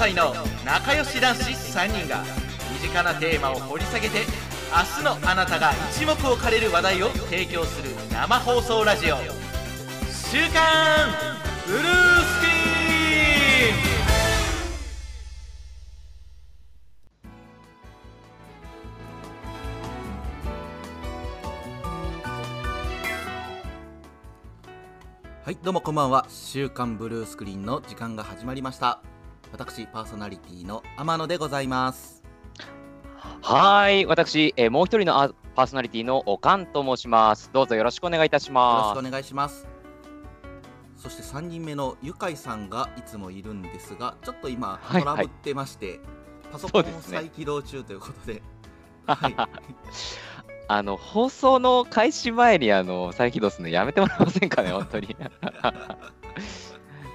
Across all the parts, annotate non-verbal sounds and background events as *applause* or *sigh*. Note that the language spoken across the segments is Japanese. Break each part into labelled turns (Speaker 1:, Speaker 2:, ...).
Speaker 1: 歳の仲良し男子3人が身近なテーマを掘り下げて明日のあなたが一目置かれる話題を提供する生放送ラジオ「週刊ブルースクリーン」はいどうもこんばんは「週刊ブルースクリーン」の時間が始まりました。私パーソナリティの天野でございます。
Speaker 2: はい、私、えーもう一人のあパーソナリティのおかんと申します。どうぞよろしくお願いいたし
Speaker 1: よろし
Speaker 2: ます。
Speaker 1: くお願いします。そして3人目のゆかいさんがいつもいるんですがちょっと今
Speaker 2: はい
Speaker 1: トラブってまして、パソコンを再起動中ということで。はい、*laughs*
Speaker 2: あの放送の開始前にあの再起動するのやめてもらえませんかね、本当に。*laughs*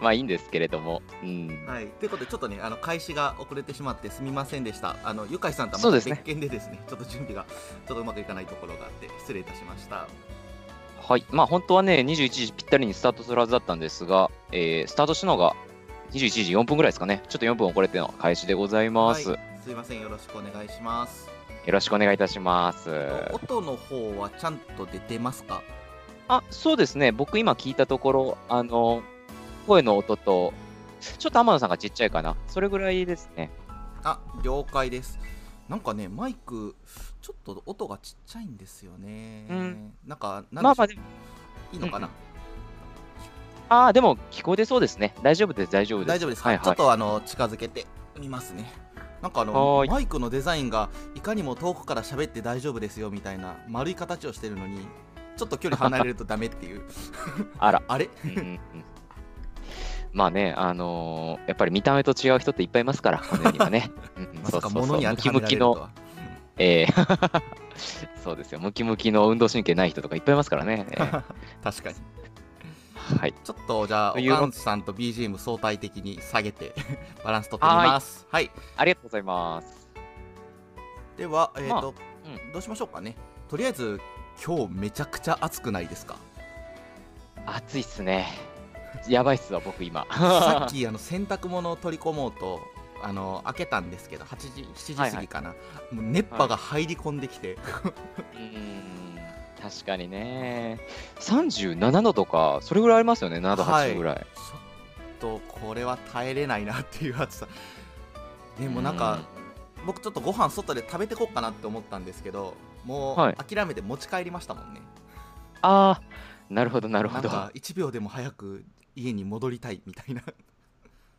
Speaker 2: まあいいんですけれども、うん、
Speaker 1: はい、ということでちょっとねあの開始が遅れてしまってすみませんでした。あのゆかいさんとは別件でですねちょっと準備がちょっとうまくいかないところがあって失礼いたしました。
Speaker 2: はい、まあ本当はね、21時ぴったりにスタートするはずだったんですが、えースタートしたのが21時4分ぐらいですかね、ちょっと4分遅れての開始でございます。
Speaker 1: はい、すいません。よろしくお願いします。
Speaker 2: よろしくお願いいたします。
Speaker 1: 音の方はちゃんと出てますか？
Speaker 2: あ、そうですね。僕今聞いたところ、あの、声の音と、ちょっと天野さんがちっちゃいかな。それぐらいですね。
Speaker 1: あ了解ですなんかねマイクちょっと音がちっちゃいんですよね、
Speaker 2: うん
Speaker 1: なんかなん
Speaker 2: まあまあ、
Speaker 1: いいのかな、
Speaker 2: ああ、でも聞こえてそうですね。大丈夫です、大丈夫です。
Speaker 1: 大丈夫ですか、
Speaker 2: はいはい。
Speaker 1: ちょっとあの近づけてみますねなんかあのマイクのデザインがいかにも遠くから喋って大丈夫ですよみたいな丸い形をしてるのにちょっと距離離れるとダメっていう *laughs*
Speaker 2: あら。*laughs*
Speaker 1: あれ？
Speaker 2: うんうんうんまあね、あのーやっぱり見た目と違う人っていっぱいいますから、この世にはね。*laughs* うんうん
Speaker 1: まさか物に当てはめられるとは。
Speaker 2: の、えー *laughs* そうですよ、ムキムキの運動神経ない人とかいっぱいいますからね。えー *laughs*
Speaker 1: 確かに。
Speaker 2: はい。
Speaker 1: ちょっとじゃあお
Speaker 2: という
Speaker 1: かんさんと BGM 相対的に下げてバランス取ってみます。はい。
Speaker 2: ありがとうございます。
Speaker 1: ではえっ、
Speaker 2: まあ
Speaker 1: と、
Speaker 2: う
Speaker 1: どうしましょうかね。とりあえず今日めちゃくちゃ暑くないですか？
Speaker 2: 暑いっすね。やばいっすわ、僕今。
Speaker 1: さっき *laughs* あの洗濯物を取り込もうとあの開けたんですけど8時7時過ぎかな、もう熱波が入り込んできて、*laughs*
Speaker 2: うーん確かにね。37度とか、それぐらいありますよね、7度、
Speaker 1: はい
Speaker 2: 8度ぐらい。
Speaker 1: ちょっとこれは耐えれないなっていう暑さでもなんか僕ちょっとご飯外で食べてこうかなって思ったんですけどもう
Speaker 2: はい
Speaker 1: 諦めて持ち帰りましたもんね、
Speaker 2: ああ、なるほど、なるほど。
Speaker 1: なんか1秒でも早く家に戻りたいみたいな。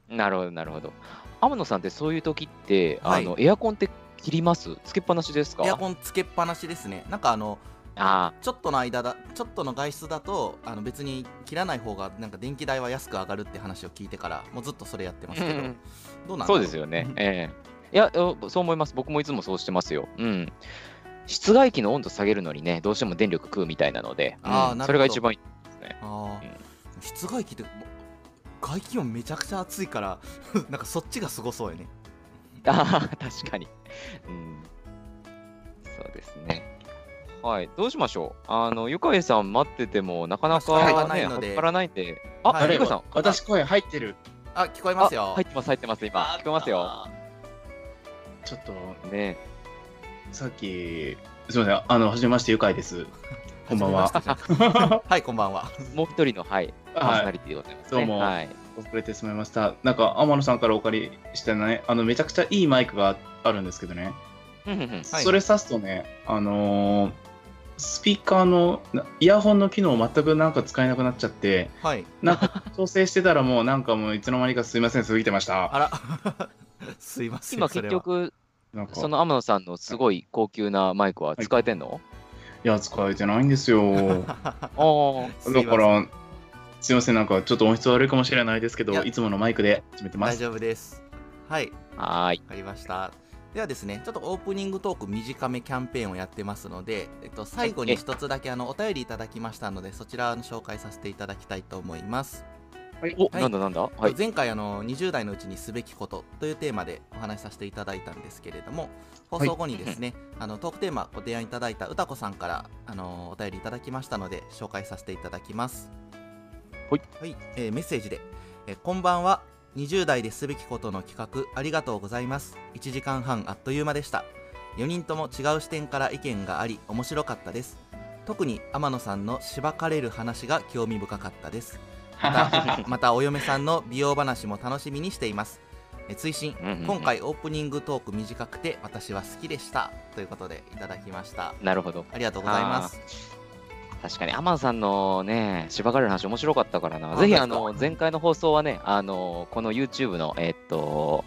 Speaker 2: なるほど、なるほど。天野さんってそういう時って、
Speaker 1: はい。
Speaker 2: あのエアコンって切ります？つけっぱなしですか？
Speaker 1: エアコンつけっぱなしですね。なんかあの
Speaker 2: あ
Speaker 1: ちょっとの間だちょっとの外出だとあの別に切らない方がなんか電気代は安く上がるって話を聞いてからもうずっとそれやってますけど、
Speaker 2: うんあ、
Speaker 1: どうなん
Speaker 2: そうですよね。ええ。いや、おそう思います。僕もいつもそうしてますよ。うん。室外機の温度下げるのにね、どうしても電力食うみたいなので、うん。
Speaker 1: あーなるほど。
Speaker 2: それが一番いいですね。
Speaker 1: あー。
Speaker 2: うん
Speaker 1: 室外機ってもう外気温めちゃくちゃ暑いから *laughs* なんかそっちがすごそうやね *laughs*
Speaker 2: ああ、確かに。うん。そうですね。はい、どうしましょう？あの、ゆかいさん待ってても、なかなか、
Speaker 1: まあ
Speaker 2: ね、
Speaker 1: 使わないので
Speaker 2: 始まらないんで。あ、
Speaker 1: はい
Speaker 2: ゆかいさん。
Speaker 3: 私声入ってる。
Speaker 1: あ聞こえます
Speaker 2: あ
Speaker 1: よ
Speaker 2: 入ってます、入ってます、今。聞こえますよ。
Speaker 3: ちょっと、
Speaker 2: ね
Speaker 3: さっき、すみません、あの、はじめまして、ゆかいです。*laughs* こんばんは。
Speaker 1: はいこんばんは
Speaker 2: もう一人の、はい、パーソナリティでございます、ね。
Speaker 3: どうも
Speaker 2: はい。
Speaker 3: 遅れてしまいました。なんか、天野さんからお借りしてね、あの、めちゃくちゃいいマイクがあるんですけどね、
Speaker 1: はい。
Speaker 3: それ挿すとね、あのースピーカーの、なイヤホンの機能全くなんか使えなくなっちゃって、
Speaker 1: はい。
Speaker 3: なんか調整してたらもうなんかもういつの間にかすいません、過ぎてました。
Speaker 1: あら。*laughs* すいません
Speaker 2: 今結局、その天野さんのすごい高級なマイクは使えてんの、
Speaker 3: い。や、使えてないんですよ。
Speaker 2: ああ、
Speaker 3: だから、すいません、なんかちょっと音質悪いかもしれないですけど、
Speaker 1: いや。
Speaker 3: いつものマイクで始めてます。
Speaker 1: 大丈夫です。はい。
Speaker 2: はーい。
Speaker 1: わかりました。ではですねちょっとオープニングトーク短めキャンペーンをやってますので、えっと、最後に一つだけあのお便りいただきましたのでそちらの紹介させていただきたいと思います。
Speaker 2: お、
Speaker 1: はい。
Speaker 2: なんだなんだ？はい。
Speaker 1: 前回あの20代のうちにすべきことというテーマでお話しさせていただいたんですけれども放送後にですね、あのトークテーマご提案いただいた歌子さんからあのお便りいただきましたので紹介させていただきます
Speaker 2: はい、
Speaker 1: えーメッセージで、えーこんばんは。20代ですべきことの企画ありがとうございます。1時間半あっという間でした。4人とも違う視点から意見があり面白かったです。特に天野さんのしばかれる話が興味深かったです。また *laughs* またお嫁さんの美容話も楽しみにしています。え追伸。今回オープニングトーク短くて私は好きでした。ということでいただきました。
Speaker 2: なるほど。
Speaker 1: ありがとうございます
Speaker 2: 確かに、アマンさんのね、しばかれる話面白かったからな。
Speaker 1: あ
Speaker 2: ぜひ、あの、前回の放送はね、あの、この YouTube の、えっと、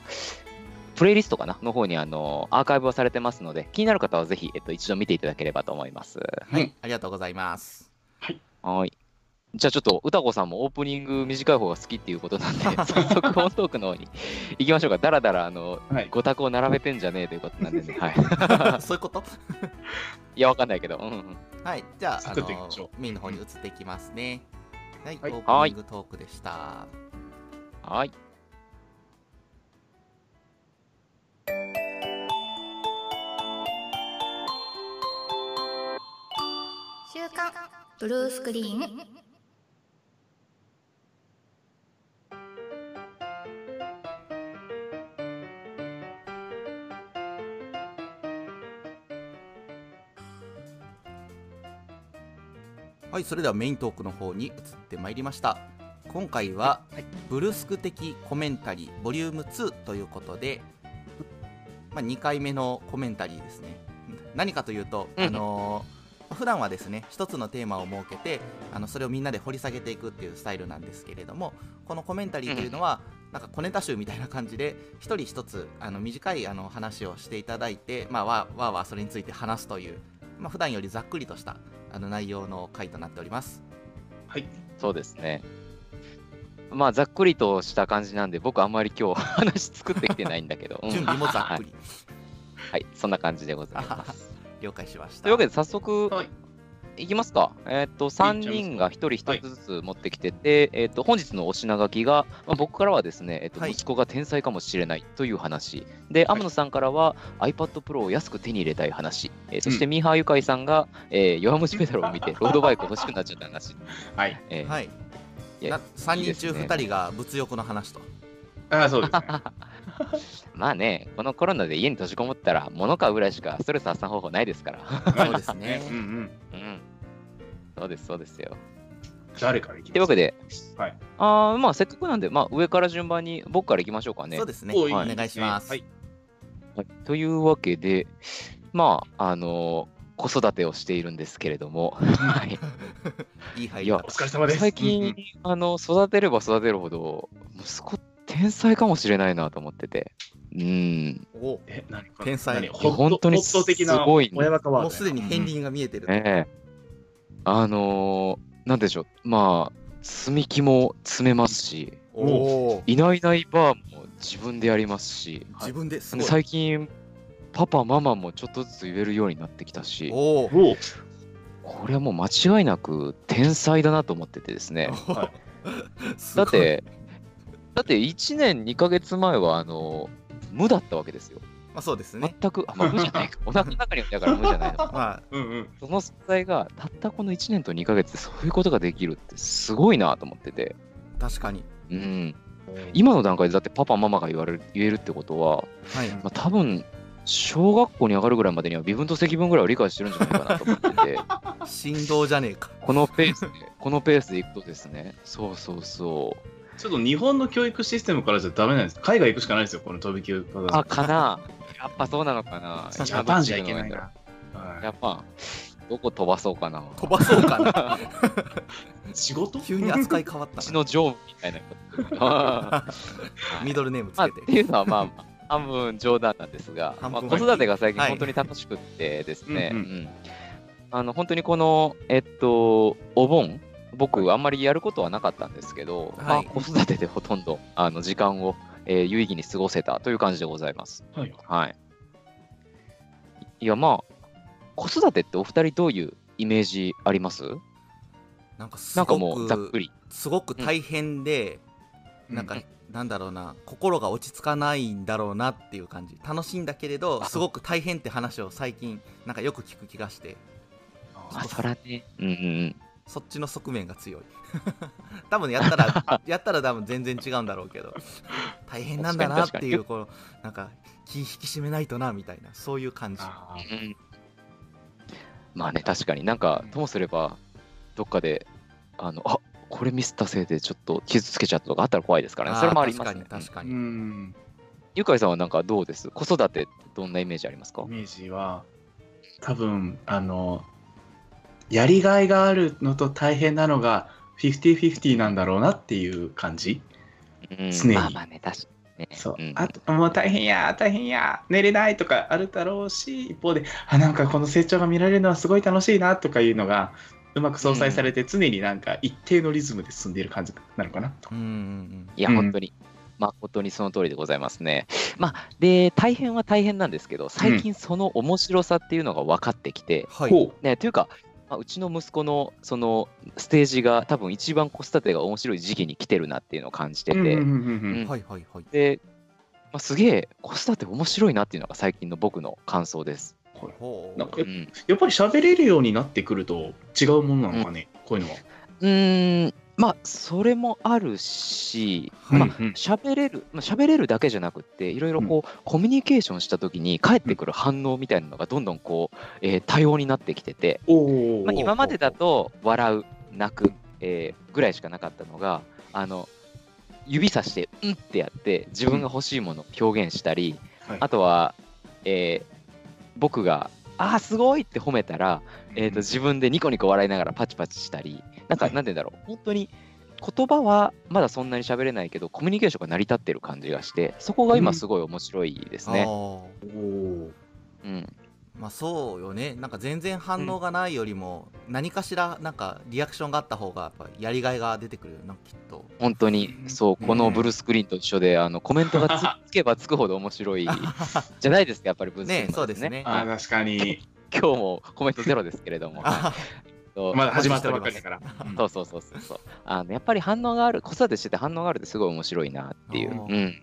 Speaker 2: プレイリストかな？の方に、あの、アーカイブはされてますので、気になる方はぜひ、えっと、一度見ていただければと思います。
Speaker 1: はいありがとうございます
Speaker 2: はい。じゃあちょっと、歌子さんもオープニング短い方が好きっていうことなんで、*laughs* 早速本トークの方に行きましょうか。だらだら、あの、
Speaker 3: はい。
Speaker 2: ご択を並べてんじゃねえということなんでね。はい。*laughs*
Speaker 1: そういうこと？*laughs*
Speaker 2: いや、わかんないけど。うんうん。
Speaker 1: はいじゃあ
Speaker 3: サクッといきましょう。
Speaker 1: あのメインの方に移っていきますね。はい、
Speaker 3: はい。
Speaker 1: オープニングトークでした。
Speaker 2: はい。
Speaker 4: 週刊ブルースクリーン
Speaker 1: はいそれではメイントークの方に移ってまいりました。今回は、ブルスク的コメンタリーボリューム2ということで、まあ、2回目のコメンタリーですね。何かというと、
Speaker 2: うん。
Speaker 1: あのー普段はですね一つのテーマを設けてあのそれをみんなで掘り下げていくっていうスタイルなんですけれどもこのコメンタリーというのは、なんか小ネタ集みたいな感じで一人一つあの短いあの話をしていただいて、まあ、わーわーわーそれについて話すという、まあ、普段よりざっくりとしたあの内容の回となっております。
Speaker 3: はい。
Speaker 2: そうですね。まあ、ざっくりとした感じなんで、僕あんまり今日話作ってきてないんだけど。う *laughs* ん
Speaker 1: 準備もざっくり。
Speaker 2: はい、そんな感じでございます。*laughs*
Speaker 1: 了解しました。
Speaker 2: というわけで、早速、
Speaker 3: はい
Speaker 2: いきますか。えっ、と、3人が1人1つずつ持ってきてて、えっ、と、本日のお品書きが、まあ、僕からはですね、えっ、と、
Speaker 1: はい
Speaker 2: 息子が天才かもしれないという話。で、天野さんからは iPad Pro を安く手に入れたい話。えーそして、ミーハーゆかいさんが、えー弱虫ペダルを見て、*laughs* ロードバイク欲しくなっちゃった話。
Speaker 3: はい。
Speaker 2: えー
Speaker 1: はい。
Speaker 2: いや
Speaker 1: な3人中
Speaker 2: いいですね
Speaker 1: 2人が物欲の話と。
Speaker 3: ああ、そうですね。*laughs*
Speaker 2: まあね、このコロナで家に閉じこもったら、物買うぐらいしかストレス発散方法ないですから。
Speaker 1: そうですね
Speaker 3: うんうん。
Speaker 2: うん。そうです、そうですよ。
Speaker 3: 誰からいきます？
Speaker 2: というわけで、
Speaker 3: はい
Speaker 2: あーまあ、せっかくなんで、まあ、上から順番に僕からいきましょうかね。
Speaker 1: そうですね。
Speaker 3: お
Speaker 1: お
Speaker 2: いい
Speaker 1: 願いします。
Speaker 3: はい。
Speaker 2: はいというわけで、まあ、あの子育てをしているんですけれども、はい、*laughs*
Speaker 1: いい入り方
Speaker 3: お疲れ様です。
Speaker 2: 最近、あの育てれば育てるほど、息子、天才かもしれないなと思ってて。うん、
Speaker 1: お
Speaker 3: え、何
Speaker 1: 天才
Speaker 2: 本当にすごいね
Speaker 1: もうすでに片鱗が見えてる。
Speaker 2: ねえ。あのーなんでしょう、まあ、積み木も詰めますし。いないいないバーも自分でやりますし、
Speaker 1: 自分ですごい。
Speaker 2: 最近、パパ、ママもちょっとずつ言えるようになってきたし、
Speaker 1: お
Speaker 2: これはもう間違いなく天才だなと思っててですね。
Speaker 3: は
Speaker 1: い
Speaker 2: だっ、て、だって1年2ヶ月前は、あの、無だったわけですよ。
Speaker 1: まあそうですね。
Speaker 2: 全く、あ、まあ、無じゃないか。*laughs* お腹の中にはいたから無じゃないの。*laughs*
Speaker 1: まあ、
Speaker 3: うんうん。
Speaker 2: その存在がたったこの1年と2ヶ月でそういうことができるってすごいなと思ってて。
Speaker 1: 確かに。
Speaker 2: うん。今の段階でだってパパママが言われる言えるってことは、
Speaker 1: はい。
Speaker 2: まあ、多分小学校に上がるぐらいまでには微分と積分ぐらいは理解してるんじゃないかなと思ってて *laughs*
Speaker 1: 振動じゃねえか。
Speaker 2: このペースでこのペースでいくとですねそうそうそう
Speaker 3: ちょっと日本の教育システムからじゃダメなんです。海外行くしかないですよ、この飛び級
Speaker 2: あかなやっぱそうなのかな。
Speaker 3: ジャパンじゃいけないな。
Speaker 2: ジ
Speaker 3: は
Speaker 2: ャパンどこ飛ばそうかな。
Speaker 1: 飛ばそうかな。
Speaker 3: い *laughs* 仕事？
Speaker 1: 急に扱い変わったな。
Speaker 2: うちの常務みたいなこと。*laughs* はい。
Speaker 1: ミドルネームつ
Speaker 2: まあ、
Speaker 1: け。
Speaker 2: ってていうのはまあまあ半分冗談なんですが、まあ、子育てが最近
Speaker 1: はい。
Speaker 2: 本当に楽しくってですね、あの本当にこの、えっと、お盆、僕、あんまりやることはなかったんですけど、まあ、
Speaker 1: はい
Speaker 2: 子育てでほとんどあの時間を、えー有意義に過ごせたという感じでございます。
Speaker 3: はい。
Speaker 2: はい。いや、まあ、子育てってお二人どういうイメージあります？
Speaker 1: なんかす
Speaker 2: なんか
Speaker 1: ご
Speaker 2: もうざっく
Speaker 1: く、
Speaker 2: り。
Speaker 1: すごく大変で、なんか
Speaker 2: うん、
Speaker 1: なんだろうな、心が落ち着かないんだろうなっていう感じ。楽しいんだけれど、すごく大変って話を最近、なんかよく聞く気がして、
Speaker 2: まあ、そらね。うんうんうん。
Speaker 1: そっちの側面が強い。*laughs* 多分やったら *laughs* やったら多分全然違うんだろうけど大変なんだなっていうこのなんか気引き締めないとなみたいなそういう感じ。
Speaker 3: あ
Speaker 2: うん。まあね、確かに。なんか、ともすれば、どっかで、あの、あこれミスったせいでちょっと傷つけちゃったとかあったら怖いですからね。それもありますね。
Speaker 1: 確かに確かに、
Speaker 3: ん。
Speaker 2: ゆかいさんはなんかどうです？子育てってどんなイメージありますか？
Speaker 3: イメージは多分あのやりがいがあるのと大変なのが50-50なんだろうなっていう感じ。
Speaker 2: うん。
Speaker 3: 常に。
Speaker 2: まあまあね、確かにね。
Speaker 3: そう、
Speaker 2: ん。
Speaker 3: あともう大変や大変や寝れないとかあるだろうし一方であなんかこの成長が見られるのはすごい楽しいなとかいうのがうまく相殺されて常になんか一定のリズムで進んでいる感じなのかなと。
Speaker 1: うんうんうん。
Speaker 2: いや、
Speaker 3: うん
Speaker 2: 本当に。誠にその通りでございますね。まあ、で、大変は大変なんですけど、最近その面白さっていうのが分かってきて、
Speaker 1: はい。
Speaker 3: ほ
Speaker 2: ね、というか、まあ、うちの息子のそのステージが多分一番子育てが面白い時期に来てるなっていうのを感じてて、で、まあ、すげえ子育て面白いなっていうのが最近の僕の感想です。
Speaker 3: なんか
Speaker 2: うん、
Speaker 3: やっぱり喋れるようになってくると違うものなのかね、こういうのは。
Speaker 2: うーんまあそれもあるし、まあ喋れる、まあ、喋れるだけじゃなくって、いろいろこう、コミュニケーションしたときに、返ってくる反応みたいなのがどんどんこう、えー多様になってきてて、まあ、今までだと、笑う、泣く、えーぐらいしかなかったのが、あの指さして、うんってやって、自分が欲しいものを表現したり、
Speaker 3: はい。
Speaker 2: あとは、えー僕が、ああ、すごいって褒めたら、えー、と自分でニコニコ笑いながらパチパチしたり、なんか、
Speaker 3: はい。
Speaker 2: なんて言うんだろう、本当に言葉はまだそんなに喋れないけど、コミュニケーションが成り立ってる感じがして、そこが今すごい面白いですね。うん、
Speaker 1: まあそうよね。なんか全然反応がないよりも、何かしらなんかリアクションがあった方がやっぱやりがいが出てくるよなきっと。
Speaker 2: 本当に。
Speaker 3: うん。
Speaker 2: そう、このブルースクリーンと一緒で、あのコメントがつつけばつくほど面白い *laughs* じゃないですか、やっぱりブルースクリーン
Speaker 1: ねそうですね。
Speaker 3: あー確かに。*laughs*
Speaker 2: 今日もコメントゼロですけれども、*laughs* はい
Speaker 1: あ
Speaker 2: そう
Speaker 3: まだ始まったばっかりだから。うん。
Speaker 2: そうそうそうそうそう。あのやっぱり反応がある子育てしてて反応があるってすごい面白いなっていう。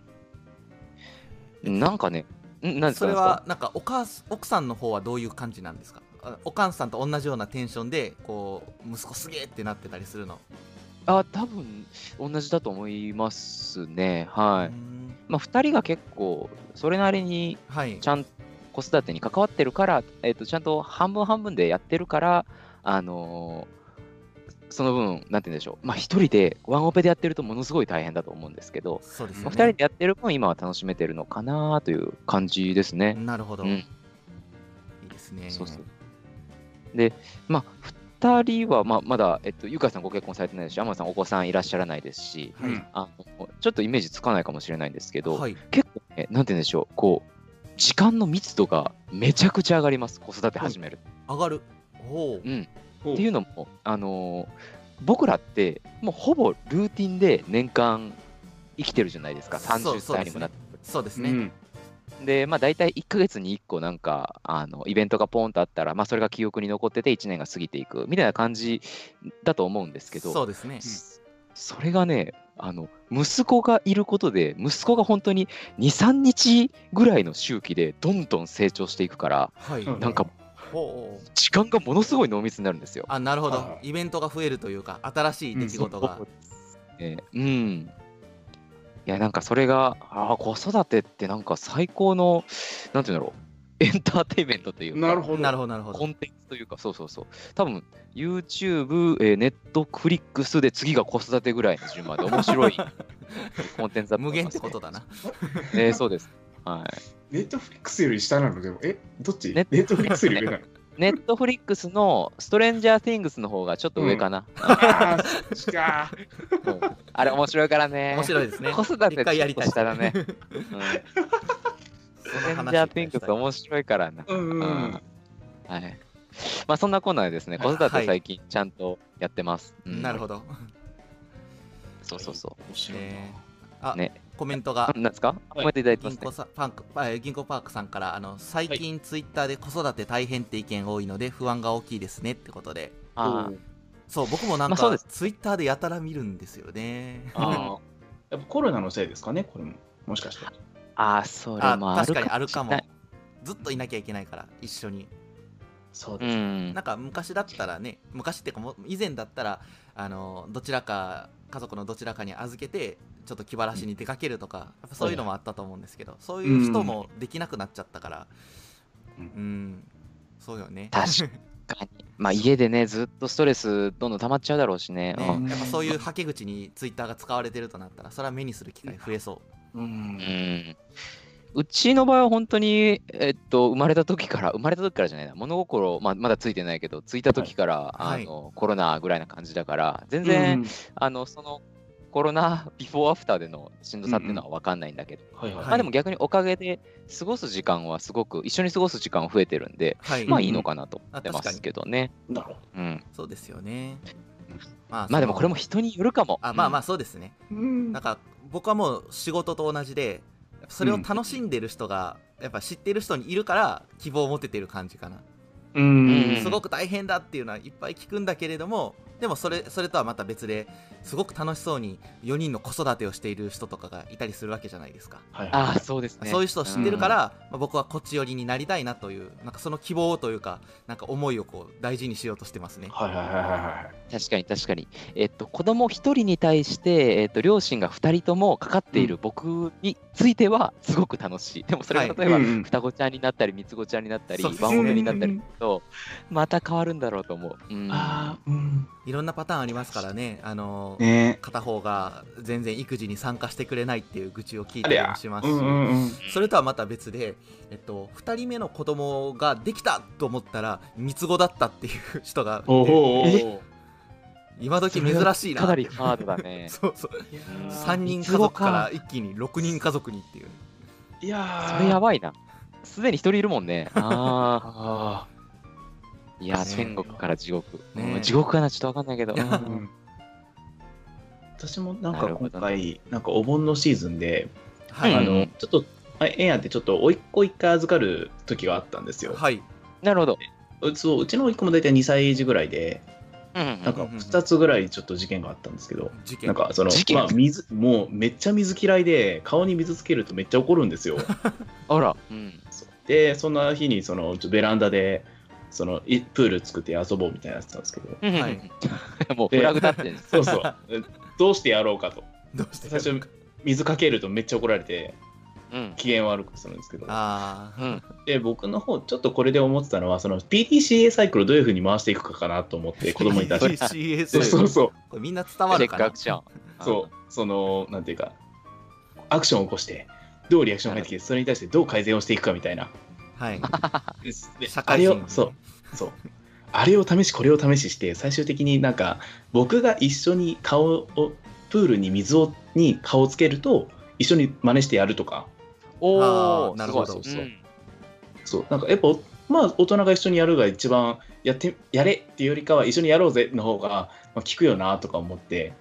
Speaker 2: うん。なんかねんなんですか？
Speaker 1: それはなんか。お母す奥さんの方はどういう感じなんですか？あお母さんと同じようなテンションでこう息子すげえってなってたりするの？
Speaker 2: あ多分同じだと思いますね。はい、まあ2人が結構それなりに
Speaker 1: はい。
Speaker 2: ちゃん子育てに関わってるから、えっとちゃんと半分半分でやってるからあのーその分、なんて言うんでしょう、まあ、一人でワンオペでやってるとものすごい大変だと思うんですけど、まあ、
Speaker 1: そうですよね。
Speaker 2: 二人でやってる分、今は楽しめてるのかなという感じですね。
Speaker 1: なるほど、
Speaker 2: うん。
Speaker 1: いいですね。
Speaker 2: そうそう。で、まあ、2人は、まあ、まだ、えっと、ゆかさんご結婚されてないですし、天野さんお子さんいらっしゃらないですし、
Speaker 1: はい。
Speaker 3: うん
Speaker 2: あのちょっとイメージつかないかもしれないんですけど、
Speaker 1: はい。
Speaker 2: 結構ね、なんて言うんでしょう、こう、時間の密度がめちゃくちゃ上がります、子育て始める。
Speaker 1: 上がるおお
Speaker 2: うん、
Speaker 3: ほう。
Speaker 2: っていうのも、あのー僕らって、もうほぼルーティンで年間生きてるじゃないですか、
Speaker 1: そう
Speaker 2: 30
Speaker 1: そう
Speaker 2: 歳にもなって。
Speaker 1: そうですね、
Speaker 3: うん。
Speaker 2: で、まあ、大体1ヶ月に1個なんかあのイベントがポンとあったら、まあ、それが記憶に残ってて1年が過ぎていくみたいな感じだと思うんですけど、
Speaker 1: そうですね。
Speaker 2: そそれがねあの、息子がいることで、息子が本当に2、3日ぐらいの周期でどんどん成長していくから、
Speaker 1: はい、
Speaker 3: うん。
Speaker 2: なんか
Speaker 1: ほう
Speaker 2: 時間がものすごい濃密になるんですよ。
Speaker 1: あなるほど
Speaker 3: は
Speaker 1: イベントが増えるというか新しい出来事が、
Speaker 2: えーうん。いや、なんかそれが、ああ、子育てってなんか最高の、なんていうんだろう、エンターテインメントというか、
Speaker 3: なるほど。
Speaker 1: なるほどなるほど
Speaker 2: コンテンツというか、そうそうそう。多分 YouTube、えー、Netflix で次が子育てぐらいの順番で面白いコンテンツだと思
Speaker 1: 無限っ
Speaker 2: います、
Speaker 1: てことだな。
Speaker 2: えーそうです。はい。
Speaker 3: ネットフリックスより下なの？でも、え、どっち？
Speaker 2: ネッ
Speaker 3: ネットフリックスより上なの
Speaker 2: ？Netflix のストレンジャー・ティングスの方がちょっと上かな。うんあれ面白いからね。
Speaker 1: 面白いですね。
Speaker 2: 子育て
Speaker 1: 一回やりたい
Speaker 2: ね。ストレン
Speaker 1: 話
Speaker 2: ジャー・ティングス面白いからな。
Speaker 3: うんうんうん。
Speaker 2: はい。まあそんなコーナーでですね、子育
Speaker 1: はい
Speaker 2: て最近ちゃんとやってます。うん
Speaker 1: なるほど。
Speaker 2: そうそうそ
Speaker 3: 面白いな
Speaker 1: えーあ、
Speaker 2: ね。
Speaker 1: コメントが。
Speaker 2: う。なんですか？コメントいただいてますね。
Speaker 1: 銀行。さパンクえー銀行パークさんからあの最近ツイッターで子育て大変って意見多いので不安が大きいですねってことで。
Speaker 2: あー。
Speaker 1: そう僕もなんか、
Speaker 2: まあ
Speaker 1: ツイッターでやたら見るんですよね。
Speaker 3: あー。やっぱコロナのせいですかね、これも。もしかして。
Speaker 2: あー、それ
Speaker 1: あ
Speaker 2: もある
Speaker 1: 確かにあるかも。ずっといなきゃいけないから一緒に。
Speaker 3: そうです。
Speaker 2: うん。
Speaker 1: なんか昔だったらね昔っていうかもう以前だったらあのどちらか家族のどちらかに預けてちょっと気晴らしに出かけるとか、やっぱそういうのもあったと思うんですけど、そういう人もできなくなっちゃったから。
Speaker 3: う
Speaker 1: うん。ん、そうよね。
Speaker 2: 確かに。まあ家でね、ずっとストレスどんどん溜まっちゃうだろうしね。
Speaker 1: ね
Speaker 2: うん。
Speaker 1: やっぱそういうはけ口にツイッターが使われてるとなったらそれは目にする機会増えそう。
Speaker 3: うん。
Speaker 2: うん。うちの場合は本当に、えっと、生まれた時から、生まれた時からじゃないな、物心、まあ、まだついてないけど、ついた時から、
Speaker 1: はい。
Speaker 2: あのコロナぐらいな感じだから、全然、あのそのコロナ *laughs* ビフォーアフターでのしんどさっていうのは分かんないんだけど、まあでも逆におかげで過ごす時間はすごく、一緒に過ごす時間は増えてるんで、
Speaker 1: はい、
Speaker 2: まあいいのかなと思ってますけどね。
Speaker 3: なるほ
Speaker 2: うん、
Speaker 1: そうですよね。まあ
Speaker 2: まあでもこれも人によるかも。
Speaker 1: あまあまあ
Speaker 2: あ、
Speaker 1: そうですね、
Speaker 3: ど。うん。
Speaker 1: なんか僕はもう仕事と同じでそれを楽しんでる人が、やっぱ知ってる人にいるから希望を持ててる感じかな、
Speaker 3: うん。
Speaker 1: すごく大変だっていうのはいっぱい聞くんだけれどもでもそれそれとはまた別ですごく楽しそうに4人の子育てをしている人とかがいたりするわけじゃないですか、
Speaker 3: はい
Speaker 2: ああ、そうですね。
Speaker 1: そういう人を知ってるから、まあ、僕はこっち寄りになりたいなというなんかその希望というかなんか思いをこう大事にしようとしてますね。
Speaker 3: はいはいはいは
Speaker 2: 確かに確かに。えっと、子供一人に対して、えっと、両親が二人ともかかっている僕についてはすごく楽しい。でもそれが
Speaker 1: はい
Speaker 2: 例えば、
Speaker 3: うんうん
Speaker 2: 双子ちゃんになったり、三つ子ちゃんになったり、ワンオペになったりすると、また変わるんだろうと思う。うん。
Speaker 3: あ、うん。
Speaker 1: いろんなパターンありますからね。あの
Speaker 3: ね。
Speaker 1: 片方が全然育児に参加してくれないっていう愚痴を聞いた
Speaker 3: あり
Speaker 1: もしますし、
Speaker 3: うんうんうん。
Speaker 1: それとはまた別で、えっと、2人目の子供ができたと思ったら三つ子だったっていう人がいて
Speaker 3: おおお
Speaker 1: 今時珍しいな
Speaker 2: かなりハードだね。*laughs*
Speaker 1: そうそう。
Speaker 2: うん
Speaker 1: 3人家族から一気に6人家族にっていう。
Speaker 3: いやー。
Speaker 2: それやばいな。すでに一人いるもんね。*laughs* あ
Speaker 3: あ
Speaker 2: あ。いや、
Speaker 1: ね
Speaker 2: 天国から地獄。
Speaker 1: ね
Speaker 2: うん地獄かなちょっとわかんないけど。うん
Speaker 3: 私もなんか今回、なんかお盆のシーズンで、
Speaker 1: はい、
Speaker 2: うん
Speaker 3: あの、ちょっと、あええやんってちょっと、おいっ子一回預かる時があったんですよ。
Speaker 1: はい。
Speaker 2: なるほど。
Speaker 3: うそううちのおいっ子も大体2歳児ぐらいで、
Speaker 2: うんうん
Speaker 3: なんか2つぐらいちょっと事件があったんですけど、
Speaker 1: 事件。
Speaker 3: なんかその
Speaker 2: 事、件。
Speaker 3: まあ、水、もうめっちゃ水嫌いで、顔に水つけるとめっちゃ怒るんですよ。*laughs*
Speaker 2: あら。うん。
Speaker 3: で、そんな日にそのちょっとベランダで、そのいプール作って遊ぼうみたいなやつなんですけど、
Speaker 1: はい。*laughs*
Speaker 2: もうフラグ立ってるんです
Speaker 3: そうそう、*laughs* どうしてやろうかと。
Speaker 1: どうして
Speaker 3: 最初、水かけるとめっちゃ怒られて、
Speaker 2: うん。
Speaker 3: 機嫌悪くするんですけど、
Speaker 1: ああ、
Speaker 2: うん。
Speaker 3: で、僕の方、ちょっとこれで思ってたのは、その PDCA サイクルをどういうふうに回していくかかなと思って、*laughs* 子供に対して。
Speaker 1: CSS
Speaker 3: そうそうそう。
Speaker 1: これみんな伝わるかな？
Speaker 2: クアクション。
Speaker 3: そう、その、なんていうか、アクションを起こして、どうリアクションが入ってきて、それに対してどう改善をしていくかみたいな。
Speaker 1: はい社会人
Speaker 3: あれを、そう、そう。あれを試し、これを試しして、最終的になんか、僕が一緒に顔を、プールに水をに顔をつけると、一緒に真似してやるとか、
Speaker 2: お
Speaker 1: あ
Speaker 2: お
Speaker 1: ーなるほど。
Speaker 3: そうそうそう。
Speaker 2: うん
Speaker 3: そう、なんかやっぱ、まあ、大人が一緒にやるが一番、やって、やれっていうよりかは、一緒にやろうぜの方が、まあ、効くよなとか思って、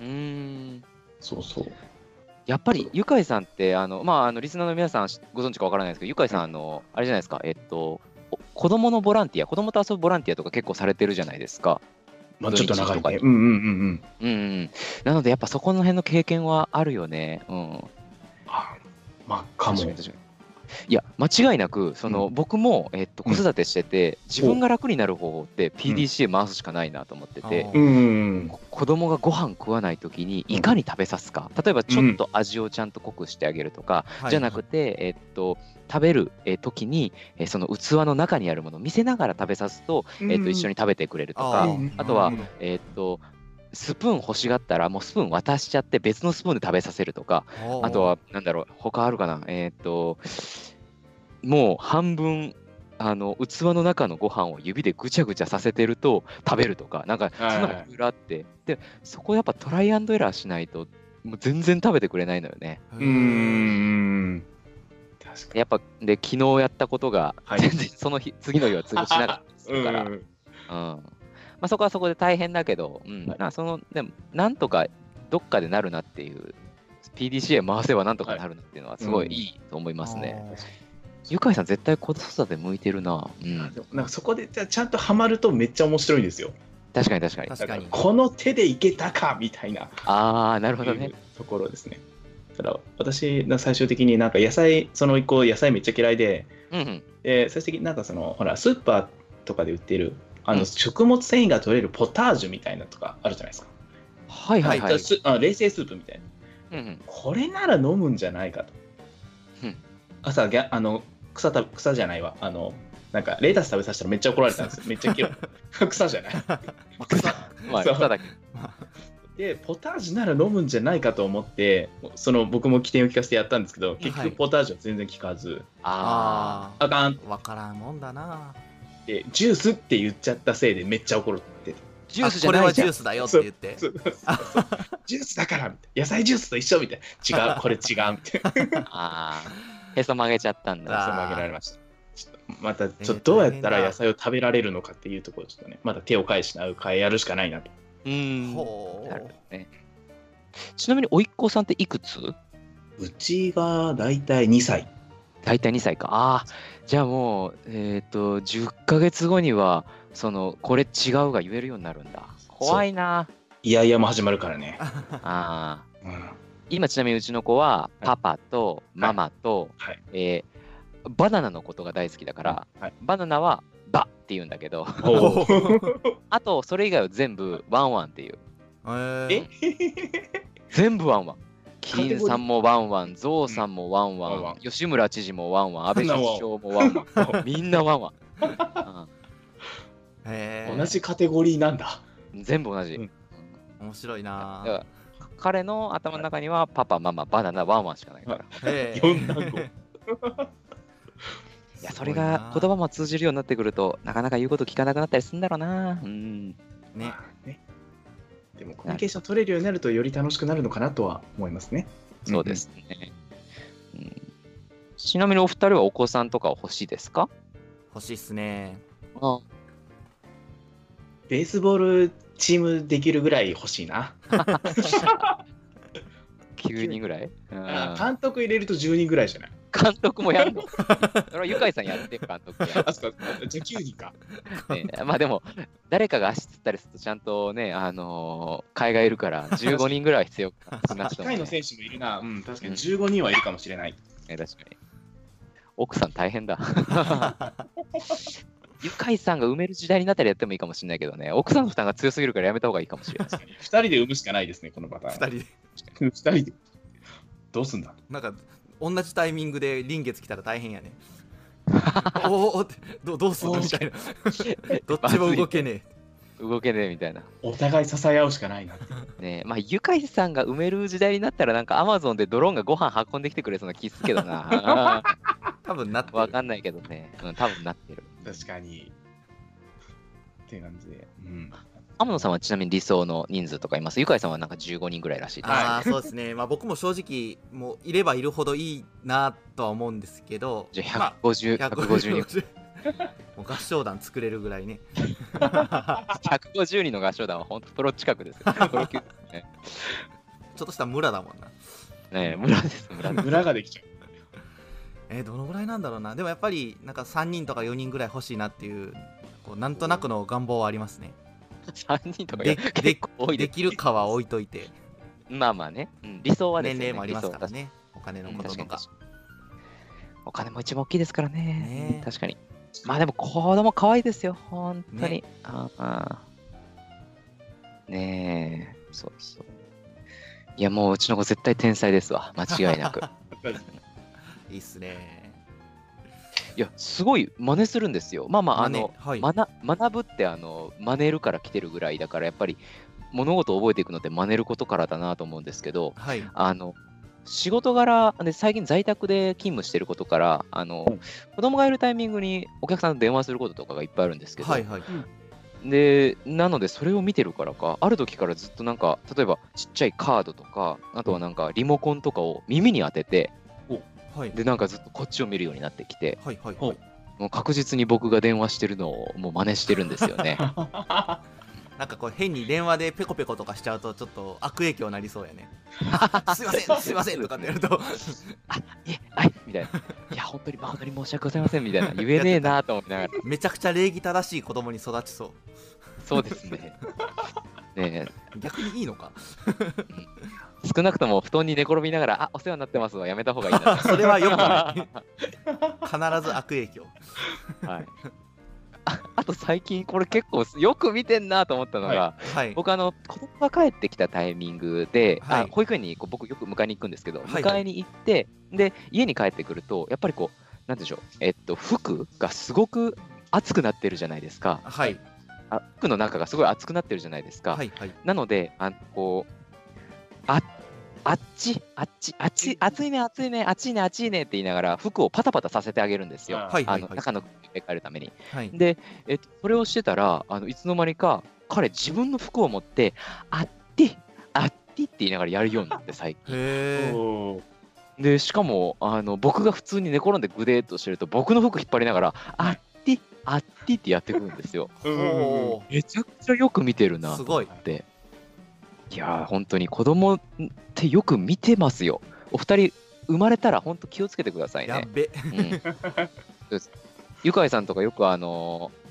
Speaker 2: うーん。
Speaker 3: そうそう。
Speaker 2: やっぱり、ゆかいさんって、あの、まあ、あの、リスナーの皆さんご存知かわからないですけど、ゆかいさん、あの、あれじゃないですか、えっと、お子供のボランティア、子供と遊ぶボランティアとか結構されてるじゃないですか。
Speaker 3: まあ、ちょっと長いねうんうんうんうん。
Speaker 2: うんうん。なので、やっぱそこの辺の経験はあるよね。うん。
Speaker 3: あまあ、かも。
Speaker 2: 確かに確かにいや、間違いなく、その、僕も、えっと、子育てしてて、自分が楽になる方法って PDCA 回すしかないなと思ってて、
Speaker 3: うん
Speaker 2: 子供がご飯食わない時にいかに食べさすか、例えばちょっと味をちゃんと濃くしてあげるとか、
Speaker 1: はい
Speaker 2: じゃなくて、えっと、食べるえー時に、えーその器の中にあるものを見せながら食べさすと、えっと、一緒に食べてくれるとか、
Speaker 1: あ
Speaker 2: とはえっと、スプーン欲しがったらもうスプーン渡しちゃって別のスプーンで食べさせるとか、あとは、なんだろう、他あるかな、えっと、もう半分、あの器の中のご飯を指でぐちゃぐちゃさせてると食べるとか、なんかそんなのがいろいろあって、でそこやっぱトライアンドエラーしないと、もう全然食べてくれないのよね。
Speaker 3: うーん。確か
Speaker 2: やっぱで昨日やったことが、
Speaker 3: はい。
Speaker 2: 全然その日次の日は通用しなかったりすから、*laughs* うんまあ、そこはそこで大変だけど、うん
Speaker 3: はい
Speaker 2: なそのでもなんとかどっかでなるなっていう、PDCA 回せばなんとかなるなっていうのはすごいいいと思いますね。ゆかいさん絶対子育て向いてるな。うん、
Speaker 3: なんかそこでじゃあちゃんとハマるとめっちゃ面白いんですよ。
Speaker 2: 確かに確かに。
Speaker 1: 確か
Speaker 3: この手でいけたかみたいな
Speaker 2: ああ、なるほどね
Speaker 3: いう。ところですね。ただ私が最終的になんか野菜その一個野菜めっちゃ嫌いで
Speaker 2: うんうん。
Speaker 3: で最終的になんかそのほらスーパーとかで売ってるあの、
Speaker 2: うん。
Speaker 3: 食物繊維が取れるポタージュみたいなのとかあるじゃないですか、
Speaker 2: はいはいはい。
Speaker 3: すあ冷製スープみたいな。
Speaker 2: うんうん。
Speaker 3: これなら飲むんじゃないかと、
Speaker 2: うん。
Speaker 3: 朝ギャあの草た草じゃないわ。あのなんかレタス食べさせたらめっちゃ怒られたんですよ。めっちゃ嫌い *laughs* 草じゃない。
Speaker 1: まあ草。
Speaker 2: まあ、草だけ。
Speaker 3: でポタージュなら飲むんじゃないかと思ってその僕も起点を聞かせてやったんですけど結
Speaker 1: はい
Speaker 3: 局ポタージュは全然効かず、
Speaker 2: あ
Speaker 1: あ
Speaker 3: あかん。っ
Speaker 1: あわからんもんだな
Speaker 3: てジュースって言っちゃったせいでめっちゃ怒るって
Speaker 2: ー。ジュースじゃ
Speaker 1: あこれ
Speaker 2: ないじゃん
Speaker 1: はジュースだよって言って
Speaker 3: ジュースだからみたいな野菜ジュースと一緒みたいな違うこれ違うみたいな
Speaker 2: ああ。へそ曲げちゃったんだ。
Speaker 1: あー
Speaker 3: そう曲げられましたちょっとまたちょっと
Speaker 1: えー
Speaker 3: どうやったら野菜を食べられるのかっていうところちょっとねまだ手を返しなう変えやるしかないなと
Speaker 2: うん。
Speaker 1: ほう
Speaker 2: ね。ちなみに、おいっ子さんっていくつ？
Speaker 3: うちがだいたい2歳
Speaker 2: 大体2歳か。ああ。じゃあもう、えっ、と、10ヶ月後には、その、これ違うが言えるようになるんだ。怖いな。
Speaker 3: いやいやも始まるからね、*laughs*
Speaker 2: ああ。
Speaker 3: うん。
Speaker 2: 今ちなみにうちの子は
Speaker 3: はい。
Speaker 2: パパとママと、
Speaker 3: はい。
Speaker 2: えーバナナのことが大好きだから、
Speaker 3: はい。
Speaker 2: バナナはバって言うんだけど *laughs* あとそれ以外は全部ワンワンっていう。
Speaker 1: え
Speaker 3: え？
Speaker 1: ー
Speaker 2: 全部ワンワンキリンさんもワンワンゾウさんもワンワン、
Speaker 3: ワンワン。
Speaker 2: 吉村知事もワンワン安倍首相もワンワン。みんなワンワン、
Speaker 1: へー。
Speaker 3: 同じカテゴリーなんだ。
Speaker 2: うん全部同じ、
Speaker 3: うん。
Speaker 1: 面白い
Speaker 2: だ
Speaker 1: な
Speaker 2: 彼の頭の中にはパパママバナナワンワンしかないから。
Speaker 1: へー。
Speaker 3: 4単語
Speaker 2: いやそれが言葉も通じるようになってくるとなかなか言うこと聞かなくなったりするんだろうな。うん。
Speaker 1: ね。
Speaker 3: まあねでもコミュニケーション取れるようになるとより楽しくなるのかなとは思いますね。
Speaker 2: そうですね。うん。ちなみにお二人はお子さんとかは欲しいですか？
Speaker 1: 欲しいっすね。
Speaker 2: あ
Speaker 3: ベースボールチームできるぐらい欲しいな。*laughs*
Speaker 2: 9人ぐらい、うん。
Speaker 3: あ監督入れると10人ぐらいじゃない？
Speaker 2: 監督もやるの *laughs* それはゆかいさんやってよ監督や
Speaker 3: あ、そうか。じゃあ9人か。
Speaker 2: ねまあでも誰かが足つったりするとちゃんとねあのー、海外いるから15人ぐらいは必要か少なね
Speaker 3: 機械の選手もいるな。うん、確かに15人はいるかもしれない。
Speaker 2: ね確かに奥さん大変だゆかいさんが埋める時代になったらやってもいいかもしれないけどね奥さんの負担が強すぎるからやめた方がいいかもしれない
Speaker 3: 確かに2人で産むしかないですね、このパターン。
Speaker 1: 2人で
Speaker 3: 2人で。どうすんだ？
Speaker 1: なんか同じタイミングで臨月来たら大変やね *laughs* おおってどどうすんの？みたいなどっちも動けね
Speaker 2: 動けねえみたいな
Speaker 3: お互い支え合うしかないな。
Speaker 2: ねえまあ、ゆかいさんが埋める時代になったら、なんかアマゾンでドローンがご飯運んできてくれそうな気すけどな。
Speaker 1: え *laughs* 多分なってる
Speaker 2: わかんないけどね。うん、多分なってる。
Speaker 3: 確かに。って感じで。うん。
Speaker 2: 天野さんはちなみに理想の人数とかいます？ゆかいさんはなんか15人ぐらいらしいです。
Speaker 1: ああそうですねまあ僕も正直もういればいるほどいいなとは思うんですけど
Speaker 2: じゃ
Speaker 1: ま
Speaker 2: あ150、150人。
Speaker 1: もう合唱団作れるぐらいね *laughs*
Speaker 2: 150人の合唱団は本当プロ近くですよ。*laughs* プロ級ですね。
Speaker 1: ちょっとした村だもんな
Speaker 2: ねえ村です、村です。
Speaker 3: 村ができちゃう。
Speaker 1: えーどのぐらいなんだろうなでもやっぱりなんか3人とか4人ぐらい欲しいなっていうこうなんとなくの願望はありますね
Speaker 2: 3人とか
Speaker 1: で
Speaker 2: 結構多いで
Speaker 1: できるかは置いといて。
Speaker 2: まあまあね。うん理想はですよね
Speaker 1: 年齢もありますから
Speaker 2: 理
Speaker 1: ねお金のこととか。
Speaker 2: お金も一番大きいですからね。
Speaker 1: ね。え
Speaker 2: 確かに。まあでも子供可愛いですよ、本当に。
Speaker 1: ね。
Speaker 2: ああねえ、そうそう。いやもううちの子絶対天才ですわ、間違いなく。*laughs*
Speaker 1: いいっすね
Speaker 2: いや、すごい真似するんですよ。まあまあ、あの、
Speaker 1: はい。
Speaker 2: 学学ぶってあの真似るから来てるぐらいだから、やっぱり物事を覚えていくのって真似ることからだなと思うんですけど、
Speaker 1: はい。
Speaker 2: あの仕事柄で最近在宅で勤務してることからあの、
Speaker 3: うん。
Speaker 2: 子供がいるタイミングにお客さんと電話することとかがいっぱいあるんですけど、
Speaker 1: はいはい。
Speaker 2: でなのでそれを見てるからかある時からずっとなんか例えばちっちゃいカードとかあとはなんかリモコンとかを耳に当てて
Speaker 1: はい。
Speaker 2: でなんかずっとこっちを見るようになってきて
Speaker 1: はいはい
Speaker 3: ほ
Speaker 1: はい。う
Speaker 2: もう確実に僕が電話してるのをもう真似してるんですよね。*laughs* *laughs*
Speaker 1: なんかこう変に電話でペコペコとかしちゃうとちょっと悪影響になりそうやね。*laughs* すいませんすいませんとかってやると。
Speaker 2: いえはいみたいな。いや本当に誠に申し訳ございませんみたいな言えねえなと思いながら。
Speaker 1: めちゃくちゃ礼儀正しい子供に育ちそ
Speaker 2: そうですね。ね
Speaker 1: 逆にいいのか
Speaker 2: 少なくとも布団に寝転びながら、あ、お世話になってますはやめた方がいいな。*laughs*
Speaker 1: それはよくない。*laughs* 必ず悪影響。
Speaker 2: はい。あ、ああと最近これ結構よく見てんなと思ったのが、
Speaker 1: はい。
Speaker 2: 僕あの子供が帰ってきたタイミングで、
Speaker 1: はい。
Speaker 2: あ保育園にこう僕よく迎えに行くんですけど、
Speaker 1: はい。はい
Speaker 2: 迎えに行ってで家に帰ってくるとやっぱりこうなんていうんでしょうえっと服がすごく熱くなってるじゃないですか。
Speaker 1: はい。
Speaker 2: あ服の中がすごい熱くなってるじゃないですか、
Speaker 1: はいはい。
Speaker 2: なのであのこうああっち？あっち？あっち？暑いね暑いね。暑いね暑いね。って言いながら服をパタパタさせてあげるんですよ、
Speaker 1: はいはいはい。
Speaker 2: あの中の空気を入れ替えるために。
Speaker 1: はい。
Speaker 2: で、えっと、それをしてたら、あのいつの間にか、彼、自分の服を持って、あって、あってって言いながらやるようになって、最近。で、しかも、あの僕が普通に寝転んでグデーっとしてると、僕の服引っ張りながら、あって、あってってやってくるんですよ。めちゃくちゃよく見てるな
Speaker 1: すごい
Speaker 2: と思って。いやー、本当に子供ってよく見てますよ。お二人、生まれたら本当気をつけてくださいね。
Speaker 1: うやっべ
Speaker 2: うんゆかいさんとかよくあのー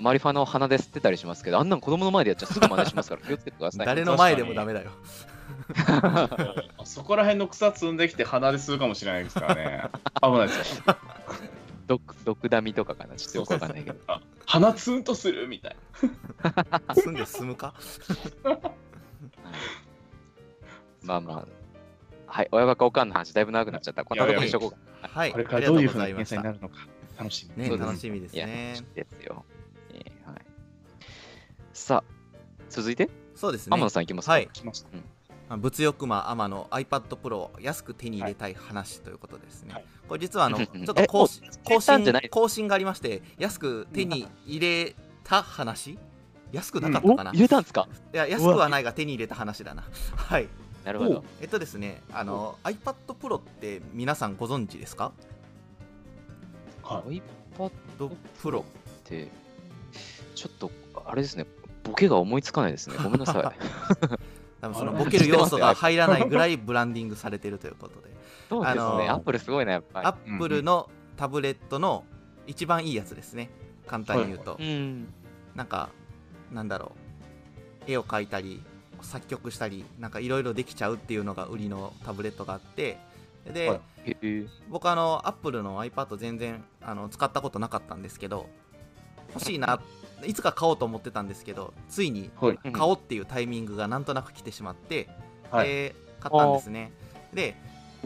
Speaker 2: マリファの鼻で吸ってたりしますけど、あんなん子供の前でやっちゃすぐ真似しますから気をつけてください。
Speaker 1: 誰の前でもダメだよ
Speaker 3: あそこら辺の草積んできて鼻で吸うかもしれないですからね。危ないですよ。
Speaker 2: 毒毒ダミとかかな、ちょっとよくわかんないけど。
Speaker 3: あ鼻ツンとするみたい
Speaker 1: 住 *laughs* んで住むか？*laughs*
Speaker 2: まあまあ、はい、親バカおかんの話、だいぶ長くなっちゃった。こんなとこにしとこうか。
Speaker 1: はい。
Speaker 3: な。これからどういうふうな
Speaker 1: ありがと
Speaker 3: 連載になるのか楽しみ。
Speaker 1: ね
Speaker 2: そうです
Speaker 1: 楽しみですね。
Speaker 2: 楽しみですよ。えーはい、さあ、続いて、
Speaker 1: そうですね。
Speaker 2: 天野さんいきますか。
Speaker 1: はい。
Speaker 3: しました。
Speaker 1: まあ物欲魔天野 iPad Pro を安く手に入れたい話ということですね、
Speaker 3: はい。
Speaker 1: これ実はあのちょ
Speaker 2: うん
Speaker 1: っと更新更新がありまして安く手に入れた話？安くなかった
Speaker 2: お
Speaker 1: かな、い
Speaker 2: 入れたんですか？
Speaker 1: や安くはないが手に入れた話だな。*laughs* はい。
Speaker 2: なるほど。
Speaker 1: えっとですねあの iPad Pro って皆さんご存知ですか？
Speaker 3: は
Speaker 2: iPad
Speaker 1: プロ
Speaker 2: って、ちょっと、あれですね、ボケが思いつかないですね。ごめんなさい。*laughs*
Speaker 1: 多分そのボケる要素が入らないぐらいブランディングされてるということで。*laughs*
Speaker 2: そうですね、
Speaker 1: あのー
Speaker 2: アップルすごいな、やっぱり。
Speaker 1: アップルのタブレットの一番いいやつですね。簡単に言うと、
Speaker 2: うん。
Speaker 1: なんかなんだろう。絵を描いたり作曲したりなんかいろいろできちゃうっていうのが売りのタブレットがあってで、
Speaker 3: はい。
Speaker 1: 僕あのアップルの iPad 全然あの使ったことなかったんですけど欲しいないつか買おうと思ってたんですけどついに
Speaker 3: はい。
Speaker 1: 買おうっていうタイミングがなんとなく来てしまって、
Speaker 3: はい。
Speaker 1: で買ったんですね。で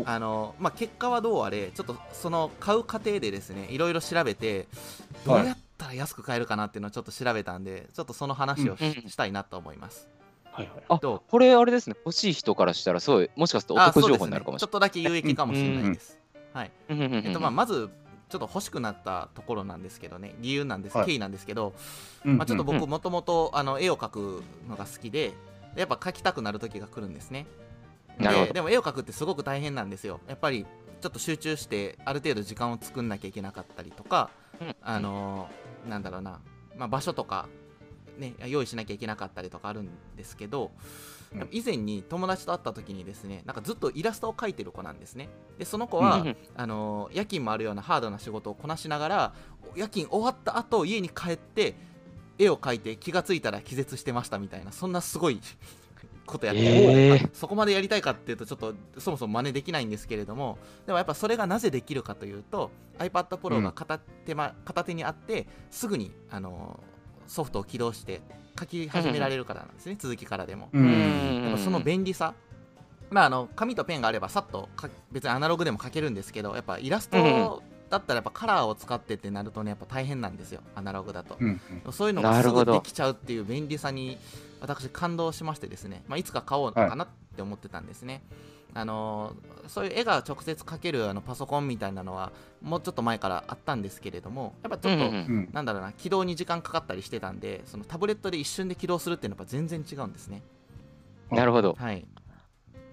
Speaker 1: あの、まあ、結果はどうあれちょっとその買う過程でですねいろいろ調べてどうやったら安く買えるかなっていうのをちょっと調べたんでちょっとその話をし,、
Speaker 2: うん。うん。
Speaker 1: たいなと思います。
Speaker 3: はいはい。
Speaker 2: あこれあれですね、欲しい人からしたら、すごい、もしかするとお
Speaker 1: あ
Speaker 2: 得情報になるかもし
Speaker 1: ちょっとだけ有益かもしれないです、はい。
Speaker 2: れない。
Speaker 1: えっとまあ、
Speaker 2: あ、
Speaker 1: まずちょっと欲しくなったところなんですけどね。理由なんです、
Speaker 3: はい。
Speaker 1: 経緯なんですけど、
Speaker 3: うん
Speaker 1: まあ、ちょっと
Speaker 2: う
Speaker 1: 僕もともとあの絵を描くのが好きでやっぱ描きたくなる時が来るんですね。
Speaker 2: なるほど。
Speaker 1: ででも絵を描くってすごく大変なんですよ。やっぱりちょっと集中してある程度時間を作んなきゃいけなかったりとか、
Speaker 2: うん。
Speaker 1: あのーなんだろうな、まあ、場所とか、ね、用意しなきゃいけなかったりとかあるんですけど、
Speaker 3: うん。
Speaker 1: 以前に友達と会った時にですねなんかずっとイラストを描いてる子なんですね。でその子は、
Speaker 2: うん。
Speaker 1: あのー夜勤もあるようなハードな仕事をこなしながら夜勤終わった後家に帰って絵を描いて気がついたら気絶してましたみたいなそんなすごいことやってる、
Speaker 2: えー。
Speaker 1: そこまでやりたいかっていうとちょっとそもそも真似できないんですけれどもでもやっぱそれがなぜできるかというと iPad Pro が片手,、ま片手にあってすぐにあのソフトを起動して書き始められるからなんですね、続きからでも。
Speaker 3: う。
Speaker 2: うん。ん
Speaker 1: やっぱその便利さ、まあ、あの紙とペンがあればさっとか別にアナログでも書けるんですけどやっぱイラストだったらやっぱカラーを使ってってなるとねやっぱ大変なんですよアナログだと、
Speaker 3: うん。
Speaker 1: そういうのがすぐできちゃうっていう便利さに私感動しましてですね、まあ、いつか買おうかなって思ってたんですね、あのーそういう絵が直接描けるあのパソコンみたいなのはもうちょっと前からあったんですけれどもやっぱちょっと、
Speaker 2: うんうん
Speaker 3: うん。
Speaker 1: なんだろうな起動に時間かかったりしてたんでそのタブレットで一瞬で起動するっていうのは全然違うんですね
Speaker 2: なるほど。
Speaker 1: はい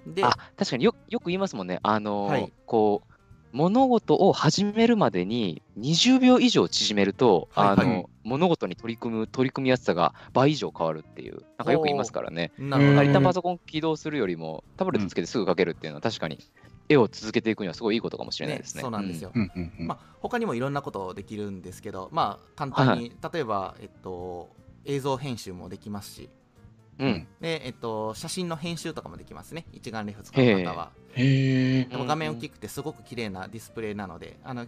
Speaker 1: で
Speaker 2: あ確かによよく言いますもんね。あのー
Speaker 1: はい
Speaker 2: こう物事を始めるまでに20秒以上縮めると、
Speaker 1: はい
Speaker 2: あの
Speaker 3: はい
Speaker 2: 物事に取り組む取り組みやすさが倍以上変わるっていうなんかよく言いますからね。
Speaker 1: なるほど。
Speaker 2: 借りたパソコン起動するよりもタブレットつけてすぐ書けるっていうのは確かに絵を続けていくにはすごいいいことかもしれないですね。
Speaker 1: そうなんですよ、
Speaker 3: うん。うん。うん。
Speaker 1: まあ、他にもいろんなことできるんですけど、まあ、簡単に、例えば、えっと、映像編集もできますし
Speaker 2: うん。うん。
Speaker 1: で、えっと、写真の編集とかもできますね。一眼レフ使う方は。
Speaker 3: へえ。
Speaker 1: でも画面大きくてすごく綺麗なディスプレイなのであの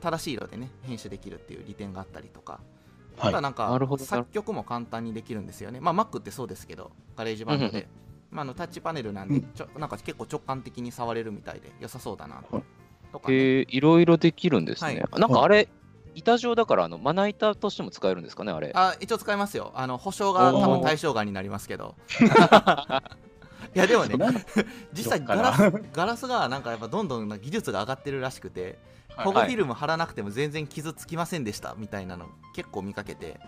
Speaker 1: 正しい色でね編集できるっていう利点があったりとか。
Speaker 3: はい。
Speaker 1: ただなんか
Speaker 2: なるほど。
Speaker 1: 作曲も簡単にできるんですよね。まあ Mac ってそうですけど
Speaker 2: GarageBand
Speaker 1: で、まあ、あのタッチパネルなんでちょなんか結構直感的に触れるみたいで良さそうだな
Speaker 3: はい
Speaker 1: とかね、
Speaker 2: いろいろできるんですね。
Speaker 1: は
Speaker 2: なんかあれ、板状だから、あの、まな板としても使えるんですかね、あれ。
Speaker 1: あ一応使いますよ。あの保証が多分対象外になりますけど。*laughs* いやでもね *laughs* 実際ガラスガラスがなんかやっぱどんどん技術が上がってるらしくて保護フィルム貼らなくても全然傷つきませんでしたみたいなの結構見かけて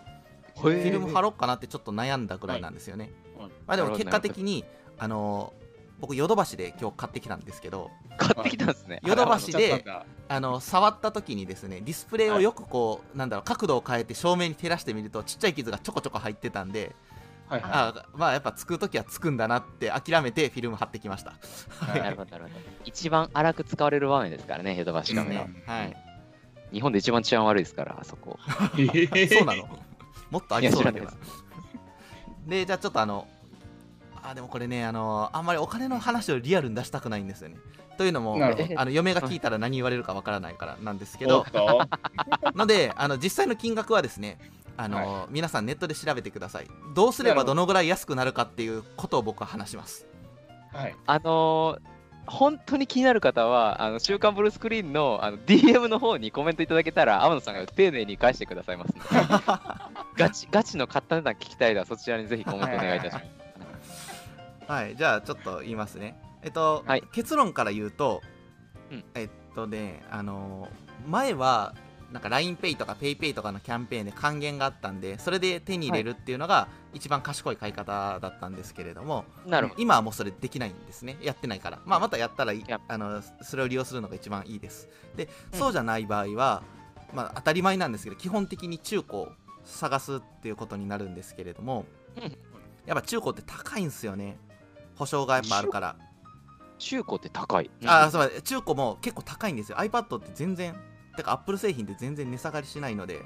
Speaker 1: フィルム貼ろうかなってちょっと悩んだくらいなんですよね、
Speaker 3: はい。
Speaker 1: まあでも結果的にあの僕ヨドバシで今日買ってきたんですけど
Speaker 2: 買ってきたんですね。
Speaker 1: ヨドバシで
Speaker 3: あ
Speaker 1: の触った時にですねディスプレイをよくこう、なんだろう角度を変えて照明に照らしてみるとちっちゃい傷がちょこちょこ入ってたんで
Speaker 3: はいは
Speaker 1: あまあやっぱつく時はつくんだなって諦めてフィルム貼ってきました。
Speaker 3: い。
Speaker 2: なるほど、なるほど。一番荒く使われる場面ですからね、ヨドバシカメラ。
Speaker 3: うん。
Speaker 1: はい。
Speaker 2: 日本で一番治安悪いですから、あそこ。
Speaker 3: い *laughs*
Speaker 1: そうなの。もっとありそうだけどでじゃあちょっとあのあでもこれねあのあんまりお金の話をリアルに出したくないんですよね。というのもあの嫁が聞いたら何言われるかわからないからなんですけど。
Speaker 3: おっと
Speaker 1: のであの実際の金額はですねあの、皆さんネットで調べてください。どうすればど。のぐらい安くなるかっていうことを僕は話します。
Speaker 3: はい。
Speaker 2: あのー本当に気になる方は、あの週刊ブルースクリーンのあの DM の方にコメントいただけたら、天野さんが丁寧に返してくださいますので、*laughs* ガチガチの買った値段聞きたいら、そちらにぜひコメントお願いいたします。
Speaker 1: はいじゃあちょっと言いますね。えっと、
Speaker 2: はい。
Speaker 1: 結論から言うと、
Speaker 2: うん。
Speaker 1: えっとねあの前はなんか LINEPay とか PayPay とかのキャンペーンで還元があったんでそれで手に入れるっていうのが一番賢い買い方だったんですけれども、
Speaker 2: なるほど。
Speaker 1: 今はもうそれできないんですね。やってないから、まあ、またやったらあのそれを利用するのが一番いいです。で
Speaker 2: うん。
Speaker 1: そうじゃない場合は、まあ、当たり前なんですけど基本的に中古を探すっていうことになるんですけれども、
Speaker 2: うん。
Speaker 1: やっぱ中古って高いんですよね保証がやっぱあるから、
Speaker 2: 中古って高い。
Speaker 1: あそうだ中古も結構高いんですよ。iPad って全然てか Apple 製品って全然値下がりしないので。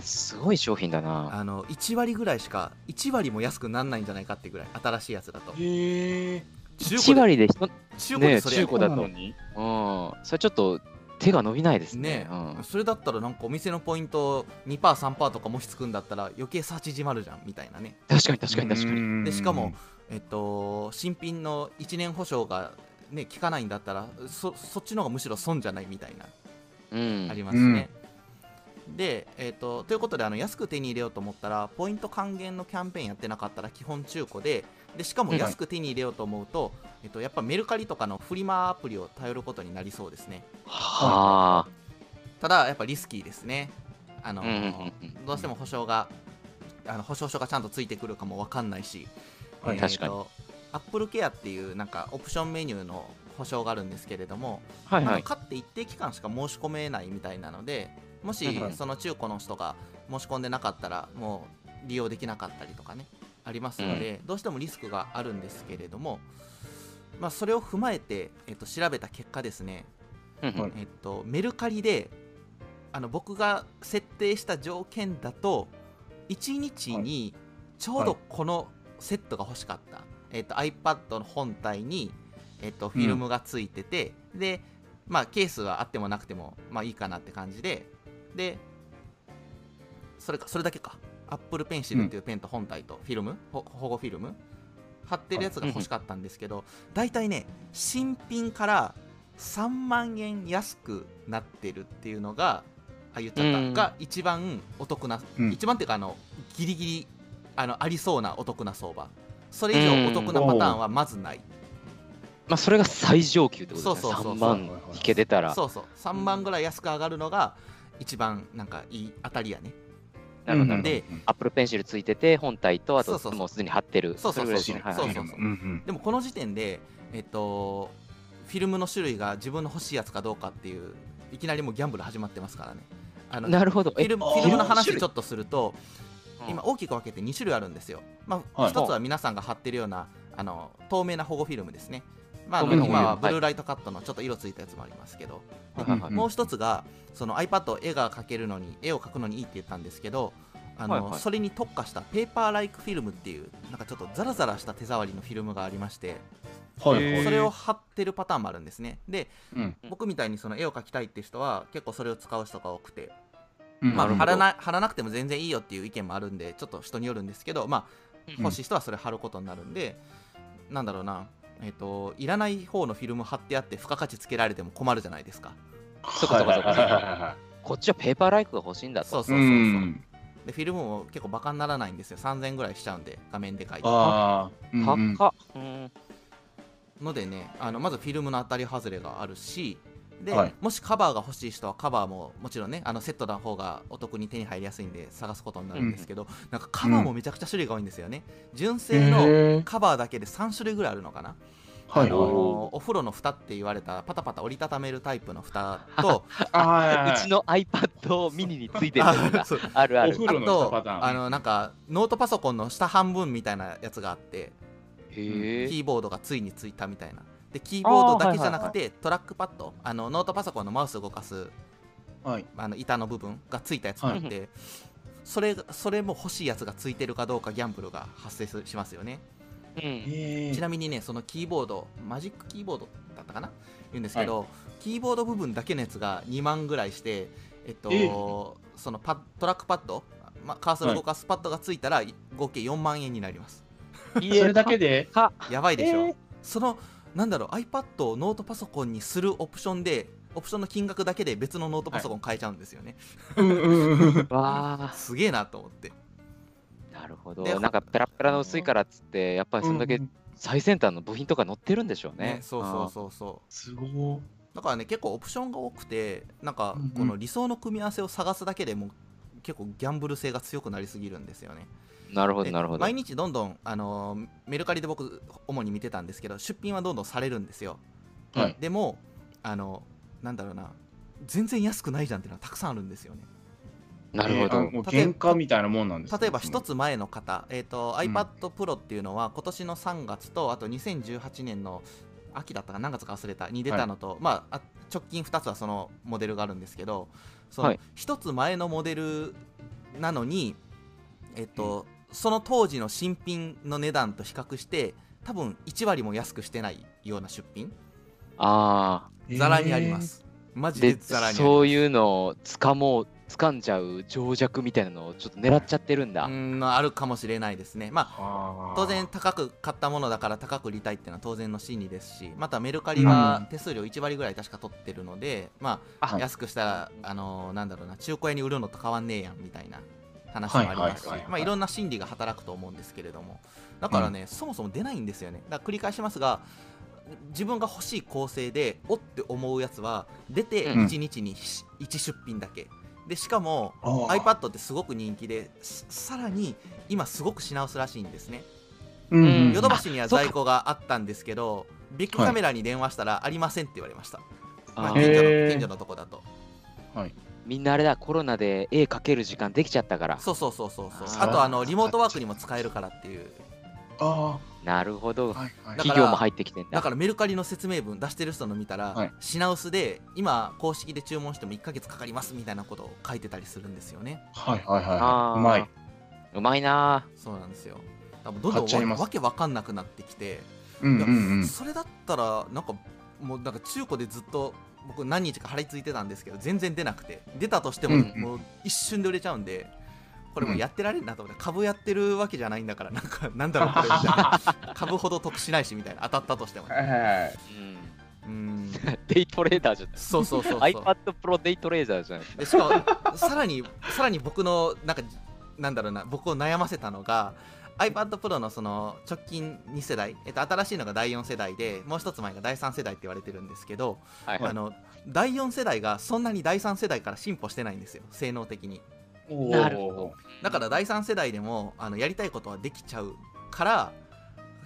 Speaker 2: すごい商品だな。
Speaker 1: あの1割ぐらいしか1割も安くならないんじゃないかってぐらい新しいやつだと。
Speaker 3: へえ
Speaker 2: 1
Speaker 1: 中古で
Speaker 2: 割で
Speaker 1: 中古でそれやね
Speaker 2: ね中古だと。
Speaker 3: に
Speaker 2: うん、それちょっと手が伸びないですね。
Speaker 1: ね
Speaker 2: うん。
Speaker 1: それだったらなんかお店のポイント 2%3% とかもしつくんだったら余計差縮まるじゃんみたいなね。
Speaker 2: 確かに確かに確かに。
Speaker 1: でしかもえっと新品の1年保証がね効かないんだったらそそっちの方がむしろ損じゃないみたいな
Speaker 2: うん。
Speaker 1: ありますね、で、えっとということであの安く手に入れようと思ったらポイント還元のキャンペーンやってなかったら基本中古ででしかも安く手に入れようと思うと、えっと、やっぱメルカリとかのフリマアプリを頼ることになりそうですね。
Speaker 2: はあ。
Speaker 1: ただやっぱリスキーですね。あの、
Speaker 2: うんうんうんうん。
Speaker 1: どうしても保証があの保証書がちゃんとついてくるかもわかんないし、
Speaker 3: はい。
Speaker 1: えー
Speaker 2: 確かに。
Speaker 1: とアップルケアっていうなんかオプションメニューの保証があるんですけれども、
Speaker 2: はいはい。
Speaker 1: 買って一定期間しか申し込めないみたいなのでもしその中古の人が申し込んでなかったらもう利用できなかったりとかねありますので、どうしてもリスクがあるんですけれども、まあ、それを踏まえて、えっと、調べた結果ですね、えっと、メルカリであの僕が設定した条件だと1日にちょうどこのセットが欲しかった、えっと、iPad の本体に、えっと、フィルムがついてて、で、まあ、ケースはあってもなくても、まあ、いいかなって感じででそれかそれだけか。Apple Pencil っていうペンと本体とフィルム、ほ保護フィルム貼ってるやつが欲しかったんですけど、大体ね新品から3万円安くなってるっていうのがあ言っちゃった、
Speaker 2: うん。
Speaker 1: が一番お得な、
Speaker 3: うん。
Speaker 1: 一番っていうかあのギリギリあのありそうなお得な相場。それ以上お得なパターンはまずない、
Speaker 2: まあ、それが最上級ってことですね。
Speaker 1: そうそうそう
Speaker 2: 3万引け出たら。
Speaker 1: そうそう。3万ぐらい安く上がるのが一番なんかいい当たりやね。
Speaker 2: なるほど。
Speaker 1: で
Speaker 2: アップルペンシルついてて、本体と、あともうすでに貼ってる。
Speaker 1: そうそうそうそう。そう
Speaker 3: うんう。ん
Speaker 1: でもこの時点でえっとフィルムの種類が自分の欲しいやつかどうかっていういきなりもうギャンブル始まってますからね。あの
Speaker 2: なるほど。
Speaker 1: フィルムの話ちょっとすると
Speaker 2: うん
Speaker 1: 今大きく分けて2種類あるんですよ、まあ、
Speaker 3: はい。
Speaker 1: 一つは皆さんが貼ってるようなあの透明な保護フィルムですね、まあ、今はブルーライトカットのちょっと色ついたやつもありますけど、もう一つがその iPad 絵が描けるのに絵を描くのにいいって言ったんですけどあの、
Speaker 2: はいはい。
Speaker 1: それに特化したペーパーライクフィルムっていうなんかちょっとザラザラした手触りのフィルムがありまして
Speaker 3: はいはい。
Speaker 1: それを貼ってるパターンもあるんですね。で
Speaker 3: うん。
Speaker 1: 僕みたいにその絵を描きたいって人は結構それを使う人が多くて。
Speaker 3: うん
Speaker 1: まあ、貼らな貼らなくても全然いいよっていう意見もあるんでちょっと人によるんですけど、まあ、
Speaker 3: ん。
Speaker 1: 欲しい人はそれ貼ることになるんで、なんだろうな、えっといらない方のフィルム貼ってあって付加価値つけられても困るじゃないですか。
Speaker 2: そうかそうかそうか
Speaker 3: はいはいはいはい
Speaker 2: こっちはペーパーライクが欲しいんだと。
Speaker 1: そうそうそうそう、
Speaker 3: うん。
Speaker 1: でフィルムも結構バカにならないんですよ。3000円ぐらいしちゃうんで画面でかいと。
Speaker 3: ああ、うんうん。
Speaker 2: 高っ。うん。
Speaker 1: のでねあのまずフィルムの当たり外れがあるしで、
Speaker 3: はい。
Speaker 1: もしカバーが欲しい人はカバーももちろんねあのセットな方がお得に手に入りやすいんで探すことになるんですけど、なんかカバーもめちゃくちゃ種類が多いんですよね、純正のカバーだけで3種類ぐらいあるのかな、
Speaker 3: はい。
Speaker 1: あの
Speaker 3: はい。
Speaker 1: お風呂の蓋って言われたパタパタ折りたためるタイプの蓋と
Speaker 3: あ
Speaker 2: うちの iPad ミニについてるやつが *laughs* あるある。
Speaker 3: お風呂の
Speaker 1: と
Speaker 3: 蓋パターン。
Speaker 1: あのなんかノートパソコンの下半分みたいなやつがあって
Speaker 2: へえ。
Speaker 1: キーボードがついについたみたいなでキーボードだけじゃなくて、トラックパッドあのノートパソコンのマウス動かす
Speaker 3: はい。
Speaker 1: あの板の部分がついたやつがあって、それそれも欲しいやつがついてるかどうかギャンブルが発生すしますよね、
Speaker 2: うん。
Speaker 3: え
Speaker 1: ちなみにねそのキーボードマジックキーボードだったかな？言うんですけど、キーボード部分だけのやつが2万ぐらいしてえっと、
Speaker 3: え
Speaker 1: そのパットラックパッド、ま、カーソル動かすパッドがついたら、合計4万円になります。
Speaker 2: い。
Speaker 3: それだけで？
Speaker 2: か。
Speaker 1: やばいでしょ、
Speaker 3: えー。
Speaker 1: そのなんだろう iPad をノートパソコンにするオプションでオプションの金額だけで別のノートパソコン買えちゃうんですよね、
Speaker 3: うんうんうん。*laughs*
Speaker 2: わ
Speaker 1: すげえなと思って
Speaker 2: あ。なるほど。
Speaker 1: で
Speaker 2: なんかペラペラの薄いからっつって、やっぱりそんだけ
Speaker 3: うん
Speaker 2: 最先端の部品とか載ってるんでしょうね。
Speaker 1: ねそうそうそうそう
Speaker 3: すごい。
Speaker 1: だからね結構オプションが多くてなんかこの理想の組み合わせを探すだけでも結構ギャンブル性が強くなりすぎるんですよね
Speaker 2: うんなるほど、
Speaker 1: で
Speaker 2: なるほど。
Speaker 1: 毎日どんどん、あのーメルカリで僕主に見てたんですけど出品はどんどんされるんですよ
Speaker 3: はい。
Speaker 1: でもあのなんだろうな全然安くないじゃんっていうのはたくさんあるんですよね
Speaker 2: なるほど。
Speaker 3: えーあもう原価みたいなもんなんですね
Speaker 1: 例えば一つ前の方、えーと
Speaker 3: ん
Speaker 1: iPad Pro っていうのは今年の3月とあと2018年の秋だったか何月か忘れたに出たのと、まああ直近2つはそのモデルがあるんですけどその
Speaker 2: はい
Speaker 1: 1つ前のモデルなのに、えっとその当時の新品の値段と比較して多分1割も安くしてないような出品。
Speaker 2: あ
Speaker 1: ざらにありま。す、マ
Speaker 2: あ。
Speaker 1: ジで
Speaker 2: で、
Speaker 1: ざらにあります。
Speaker 2: そういうのを掴もう、掴んじゃう情弱みたいなのをちょっと狙っちゃってるんだ。
Speaker 1: うんあるかもしれないですね。まあ
Speaker 3: あー。
Speaker 1: 当然高く買ったものだから高く売りたいっていうのは当然の心理ですしまたメルカリは手数料1割ぐらい確か取ってるので、まあ
Speaker 3: あ。
Speaker 1: 安くしたらあのーなんだろうな中古屋に売るのと変わんねえやんみたいな話もありますし
Speaker 3: はいはいはいはい。
Speaker 1: まあいろんな心理が働くと思うんですけれども。だからね、そもそも出ないんですよね。だから繰り返しますが自分が欲しい構成でおって思うやつは出て
Speaker 2: うん。
Speaker 1: 1日に1出品だけ。でしかも iPad ってすごく人気でささらに今すごく品薄らしいんですね。
Speaker 3: うん。うん。
Speaker 1: ヨドバシには在庫があったんですけどビッグカメラに電話したらありませんって言われました、まあ、
Speaker 2: あー
Speaker 1: 近所の近所のとこだと
Speaker 2: みんなあれだ、コロナで絵描ける時間できちゃったから。
Speaker 1: そうそうそうそうそう
Speaker 2: あ
Speaker 1: とあのリモートワークにも使えるからっていう
Speaker 3: あ
Speaker 2: なるほど。
Speaker 3: ーはいはい
Speaker 2: 企業も入ってきてんだ。
Speaker 1: だからメルカリの説明文出してる人の見たら、
Speaker 3: はい
Speaker 1: 品薄で今公式で注文しても1ヶ月かかりますみたいなことを書いてたりするんですよね
Speaker 3: はいはいはい。うまい。
Speaker 2: うまいな
Speaker 1: そうなんですよ多分どんどんわけわかんなくなってきて、
Speaker 3: うんうんうん。
Speaker 1: それだったらなんかもうなんか中古でずっと僕何日か張り付いてたんですけど全然出なくて出たとしてももう一瞬で売れちゃうんで、これもうやってられるなと思って株やってるわけじゃないんだからなんか *laughs* なんだろうこれみたいな *laughs* 株ほど得しないしみたいな当たったとしてもね
Speaker 3: はいはいはい。
Speaker 2: うん。
Speaker 1: う *laughs* ん
Speaker 2: デイトレーダーじゃない。
Speaker 1: そうそうそうそう
Speaker 2: iPad Pro デイトレーダーじゃない。
Speaker 1: でしかもさらにさらに僕のなんかなんだろうな僕を悩ませたのが iPad Pro のその直近2世代、えっと、新しいのが第4世代でもう一つ前が第3世代って言われてるんですけど、
Speaker 2: はい
Speaker 1: あの第4世代がそんなに第3世代から進歩してないんですよ性能的に。
Speaker 2: なるほど。
Speaker 1: だから第3世代でもあのやりたいことはできちゃうから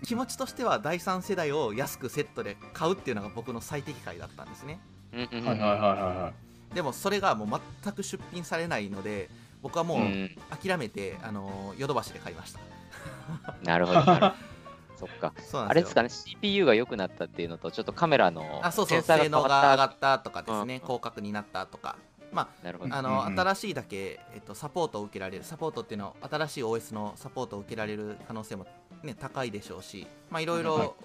Speaker 1: 気持ちとしては第3世代を安くセットで買うっていうのが僕の最適解だったんですね。
Speaker 2: うんうんうん。
Speaker 3: はいはいはいは
Speaker 1: でもそれがもう全く出品されないので僕はもう
Speaker 2: うん。
Speaker 1: 諦めて、あのヨドバシで買いました
Speaker 2: なるほどなるほど。*laughs* そっか。あれですすかね、CPU が良くなったっていうのと、ちょっとカメラの
Speaker 1: あそうそう性能が上がったとかですね、
Speaker 2: うん
Speaker 1: 広角になったとかま
Speaker 2: なるほど。
Speaker 1: ああの、
Speaker 3: うんうん
Speaker 1: 新しいだけ、えっと、サポートを受けられるサポートっていうのは新しい OS のサポートを受けられる可能性も、ね、高いでしょうしまあいろい
Speaker 3: は
Speaker 1: ろ、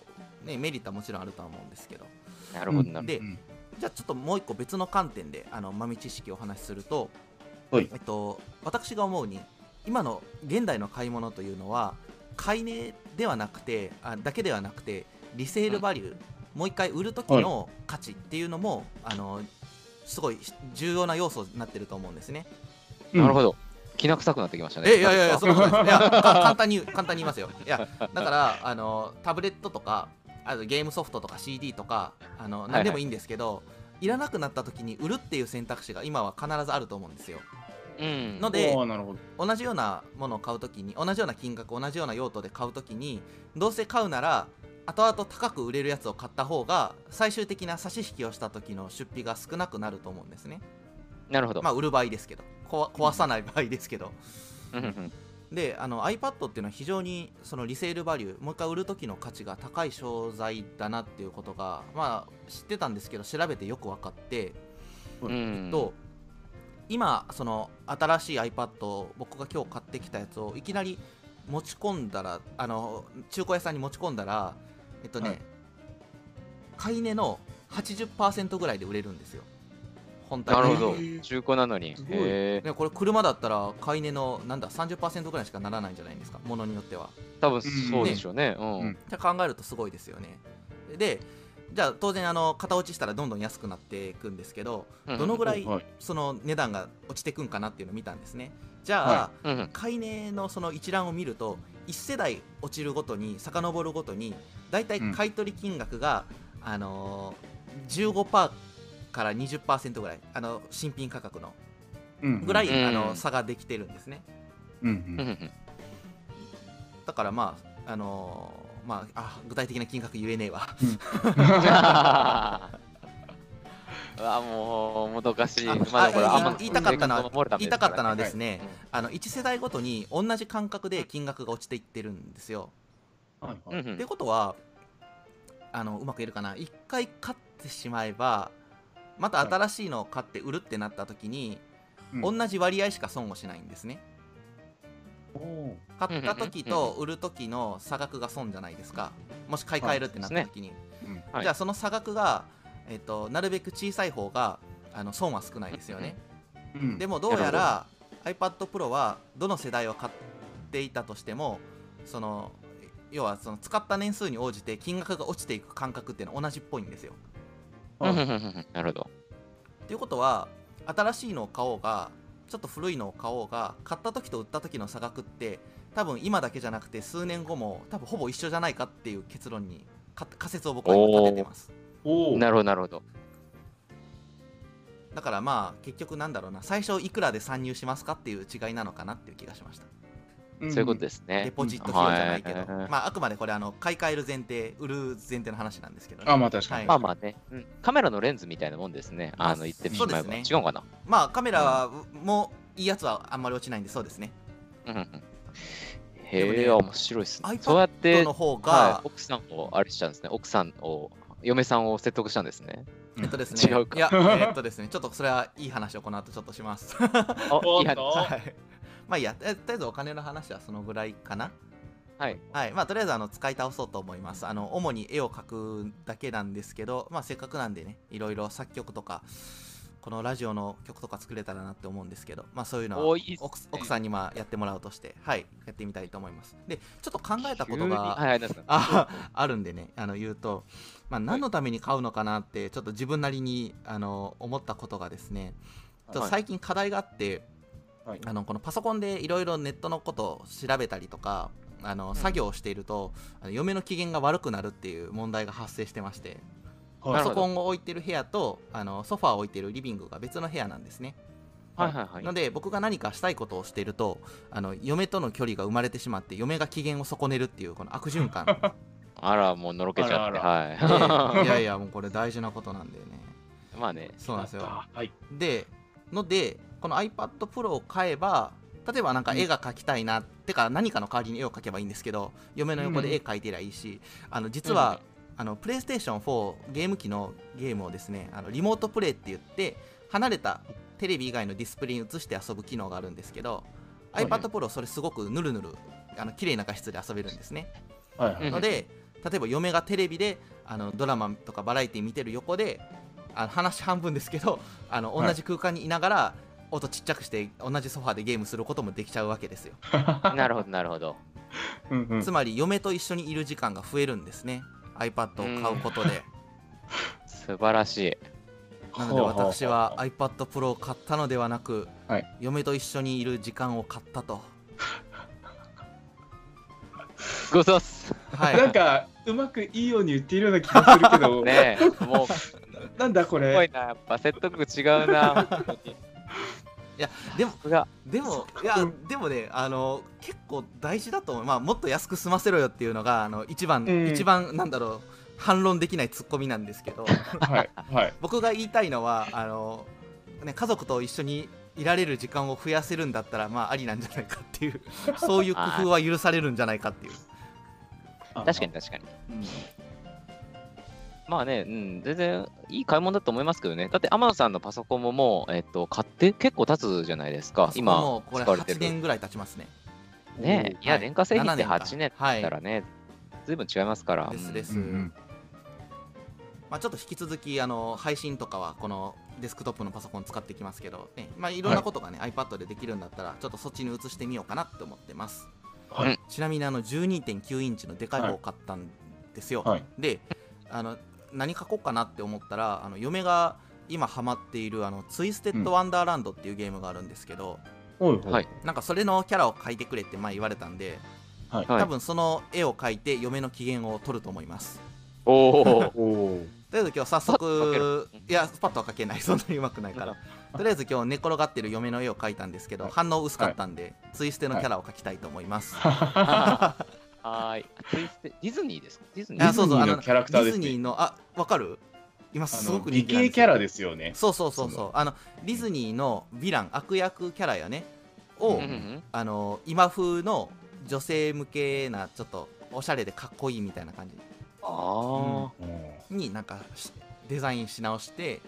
Speaker 1: ね、メリットはもちろんあるとは思うんですけど
Speaker 3: い。
Speaker 2: なるほどなるほど。
Speaker 1: でじゃあちょっともう一個別の観点であの豆知識をお話しすると
Speaker 3: はい
Speaker 1: えっと、私が思うに今の現代の買い物というのは買い値ではなくてあだけではなくてリセールバリュー、もう一回売る時の価値っていうのも、あのすごい重要な要素になってると思うんですね。
Speaker 3: ど。
Speaker 2: なるほど。きな臭くなってきましたね。
Speaker 1: えいやいやいや、そ
Speaker 2: なん
Speaker 1: んなことないです。いや、*laughs* か簡単に、簡単に言いますよ。いや、だから、あの、タブレットとか、あとゲームソフトとか CD とか、あの、
Speaker 2: い
Speaker 1: 何でもいいんですけど、いらなくなった時に売るっていう選択肢が今は必ずあると思うんですよ。
Speaker 2: うん。
Speaker 1: ので
Speaker 3: おーなるほど。
Speaker 1: 同じようなものを買うときに、同じような金額、同じような用途で買うときに、どうせ買うなら、後々高く売れるやつを買った方が、最終的な差し引きをした時の出費が少なくなると思うんですね。
Speaker 2: なるほど。
Speaker 1: まあ、売る場合ですけど、壊壊さない場合ですけど。
Speaker 2: うんうん
Speaker 1: であの iPad っていうのは非常にそのリセールバリューもう一回売る時の価値が高い商材だなっていうことがまあ知ってたんですけど調べてよく分かって、
Speaker 2: うんうん。
Speaker 1: と今その新しい iPad を僕が今日買ってきたやつをいきなり持ち込んだらあの中古屋さんに持ち込んだらえっとね、
Speaker 3: はい
Speaker 1: 買い値の80%ぐらいで売れるんですよ本体
Speaker 2: なるほど。中古なのに。
Speaker 3: すごい
Speaker 2: へえ。
Speaker 1: ね、これ車だったら買い値のなんだ30%ぐらいしかならないんじゃないですかものによっては
Speaker 2: 多分そうでしょうね。うん。
Speaker 3: うん
Speaker 1: 考えるとすごいですよねでじゃあ当然あの型落ちしたらどんどん安くなっていくんですけど
Speaker 2: うん
Speaker 1: どのぐらい
Speaker 3: はい。
Speaker 1: その値段が落ちてくんかなっていうのを見たんですね。じゃあ。買い値のその一覧を見ると1世代落ちるごとに遡るごとにだいたい買い取り金額が、あのー、15%から20%ぐらいあの新品価格の
Speaker 3: うん
Speaker 1: ぐらい、
Speaker 2: うん
Speaker 1: あの差ができてるんですね。
Speaker 3: うん
Speaker 2: うんうん。
Speaker 1: だからまああのーまああ具体的な金額言えねえわ。
Speaker 2: うわ *laughs* もうもどかしい。
Speaker 1: あ
Speaker 2: まだこれ
Speaker 1: あ
Speaker 2: あんま
Speaker 1: 言いたかったのは言いたかったのは
Speaker 2: で
Speaker 1: ですね、あの1世代ごとに同じ感覚で金額が落ちていってるんですよ。
Speaker 3: はいはい。
Speaker 1: ってことはあのうまく言えるかな。1回買ってしまえばまた新しいのを買って売るってなった時に、
Speaker 3: うん。
Speaker 1: 同じ割合しか損をしないんですね。買った時と売る時の差額が損じゃないですか。もし買い替えるってなった時に。
Speaker 3: うん
Speaker 2: はい
Speaker 1: じゃあその差額が、えっとなるべく小さい方があの損は少ないですよね。
Speaker 3: うん
Speaker 1: でもどうやら iPad Pro はどの世代を買っていたとしてもその要はその使った年数に応じて金額が落ちていく感覚っていうのは同じっぽいんですよ。
Speaker 2: なるほど。
Speaker 1: ということは新しいのを買おうがちょっと古いのを買おうが買った時と売った時の差額って多分今だけじゃなくて数年後も多分ほぼ一緒じゃないかっていう結論にか仮説を僕は今立ててます。
Speaker 2: なるほどなるほど。
Speaker 1: だからまあ結局なんだろうな最初いくらで参入しますかっていう違いなのかなっていう気がしました。
Speaker 3: うん。
Speaker 2: そういうことですね。
Speaker 1: デ。ポジット費用じゃないけど、
Speaker 2: はい。
Speaker 1: まあ、あくまでこれあの買い替える前提売る前提の話なんですけどね。
Speaker 3: あまあ確かに。
Speaker 1: はい。
Speaker 2: まあまあね、うん。カメラのレンズみたいなもんですね。あの言ってしまえば。
Speaker 1: そうですね。
Speaker 2: 違うかな。
Speaker 1: まあカメラはもいいやつはあんまり落ちないんでそうですね。
Speaker 2: へ
Speaker 1: ね
Speaker 2: え、面白いですね。そうやって、
Speaker 1: の方が、
Speaker 2: はい、奥さんをあれしたんですね。奥さんを、嫁さんを説得したんですね。
Speaker 1: えっとですね。
Speaker 2: 違うか。
Speaker 1: いやえっとですね。ちょっとそれはいい話をこの後ちょっとします。
Speaker 2: あいや
Speaker 3: おっと
Speaker 1: はいまあいいやえとりあえずお金の話はそのぐらいかな。
Speaker 2: はい。
Speaker 1: はい。まあとりあえずあの使い倒そうと思います。あの主に絵を描くだけなんですけどまあせっかくなんでねいろいろ作曲とかこのラジオの曲とか作れたらなって思うんですけどまあそういうのは奥奥さんにまあやってもらうとしてはい。やってみたいと思います。でちょっと考えたことが
Speaker 2: はい
Speaker 1: ああるんでねあの言うと、まあ、何のために買うのかなってちょっと自分なりにあの思ったことがですねちょっと
Speaker 3: はい。
Speaker 1: 最近課題があって、
Speaker 3: はい
Speaker 1: あのこのパソコンでいろいろネットのことを調べたりとかあの作業をしていると、あの嫁の機嫌が悪くなるっていう問題が発生してまして
Speaker 3: はい
Speaker 1: パソコンを置いてる部屋とあのソファーを置いてるリビングが別の部屋なんですね。
Speaker 2: はいはいはい。
Speaker 1: ので僕が何かしたいことをしているとあの嫁との距離が生まれてしまって嫁が機嫌を損ねるっていうこの悪循環 *laughs*
Speaker 2: あら、もうのろけちゃって。はい
Speaker 1: やいや *laughs* もうこれ大事なことなんだよね
Speaker 2: い。まあね。
Speaker 1: そうなんですよ
Speaker 3: はい
Speaker 1: でのでこの iPad Pro を買えば例えばなんか絵が描きたいな、てか何かの代わりに絵を描けばいいんですけど嫁の横で絵描いてりゃいいし、あの実は、あのプレイステーション4ゲーム機のゲームをですねあのリモートプレイって言って離れたテレビ以外のディスプレイに映して遊ぶ機能があるんですけど、
Speaker 3: はい。
Speaker 1: iPad Pro それすごくぬるぬるあの綺麗な画質で遊べるんですね、
Speaker 3: はい。
Speaker 1: ので例えば嫁がテレビであのドラマとかバラエティ見てる横であの話半分ですけど *laughs* あの
Speaker 3: はい。
Speaker 1: 同じ空間にいながら、音ちっちゃくして同じソファーでゲームすることもできちゃうわけですよ。*laughs*
Speaker 2: なるほど、なるほど。
Speaker 1: つまり嫁と一緒にいる時間が増えるんですね。iPad を買うことで。*laughs*
Speaker 2: 素晴らしい。
Speaker 1: なので私は iPad Pro を買ったのではなく、
Speaker 3: はい。
Speaker 1: 嫁と一緒にいる時間を買ったと。
Speaker 2: ござっす。
Speaker 1: はい。
Speaker 3: なんかうまくいいように言っているような気がするけど、
Speaker 2: ねえ、もう、す
Speaker 3: なんだこ
Speaker 2: ごい
Speaker 3: れ
Speaker 2: な。やっぱ説得力違うな。本当に。
Speaker 1: でもでもいやでもねあの結構大事だと思う、まあ、もっと安く済ませろよっていうのがあの一番、
Speaker 3: うん。
Speaker 1: 一番なんだろう反論できないツッコミなんですけど。
Speaker 3: はいはい。*laughs*
Speaker 1: 僕が言いたいのはあの、ね、家族と一緒にいられる時間を増やせるんだったらまあありなんじゃないかっていう *laughs* そういう工夫は許されるんじゃないかっていう。
Speaker 2: 確かに確かに。まあね、うん、全然いい買い物だと思いますけどね。だって、天野さんのパソコンももう、えっと、買って結構経つじゃないですか。今、
Speaker 1: もうこれ8
Speaker 2: 使われてる。
Speaker 1: 年ぐらい経ちますね。
Speaker 2: ねいや、
Speaker 1: はい。
Speaker 2: 電化製品って
Speaker 1: 7年か
Speaker 2: 8年
Speaker 1: はい。
Speaker 2: だったらね、ずいぶん違いますから。
Speaker 1: ですです、
Speaker 3: うんうん。
Speaker 1: まあ、ちょっと引き続きあの配信とかはこのデスクトップのパソコン使っていきますけど、ねまあ、いろんなことがね、iPad でできるんだったらちょっとそっちに移してみようかなって思ってます、
Speaker 3: はい。
Speaker 1: ちなみにあの12.9インチのでかい方を買ったんですよ、
Speaker 3: はい。
Speaker 1: であの何書こうかなって思ったらあの嫁が今ハマっているあのツイステッド・ワンダーランドっていうゲームがあるんですけど、
Speaker 2: はい
Speaker 1: なんかそれのキャラを描いてくれって前言われたんで、
Speaker 3: はい。
Speaker 2: はい。
Speaker 1: 多分その絵を描いて嫁の機嫌を取ると思います。
Speaker 2: お *laughs* お。
Speaker 3: おお
Speaker 1: とりあえず今日早速いやスパッとは描けない。そんなにうまくないから。*laughs* とりあえず今日寝転がってる嫁の絵を描いたんですけど、
Speaker 3: はい。
Speaker 1: 反応薄かったんで、ツイステのキャラを描きたいと思います、
Speaker 2: はーい。ディズニーですか？ディズニー。
Speaker 1: あそうそうあの
Speaker 3: ディズニーのキャラクターですね。
Speaker 1: ディズニーのあわかる？今
Speaker 3: あ
Speaker 1: すご
Speaker 3: の
Speaker 1: く人気なんです
Speaker 3: キャラですよね。
Speaker 1: そうそうそう
Speaker 3: そ
Speaker 1: そうあのディズニーのヴィラン悪役キャラやねを、
Speaker 2: うん。うん
Speaker 1: あの今風の女性向けなちょっとおしゃれでかっこいいみたいな感じ。
Speaker 2: あ
Speaker 1: になんかしデザインし直して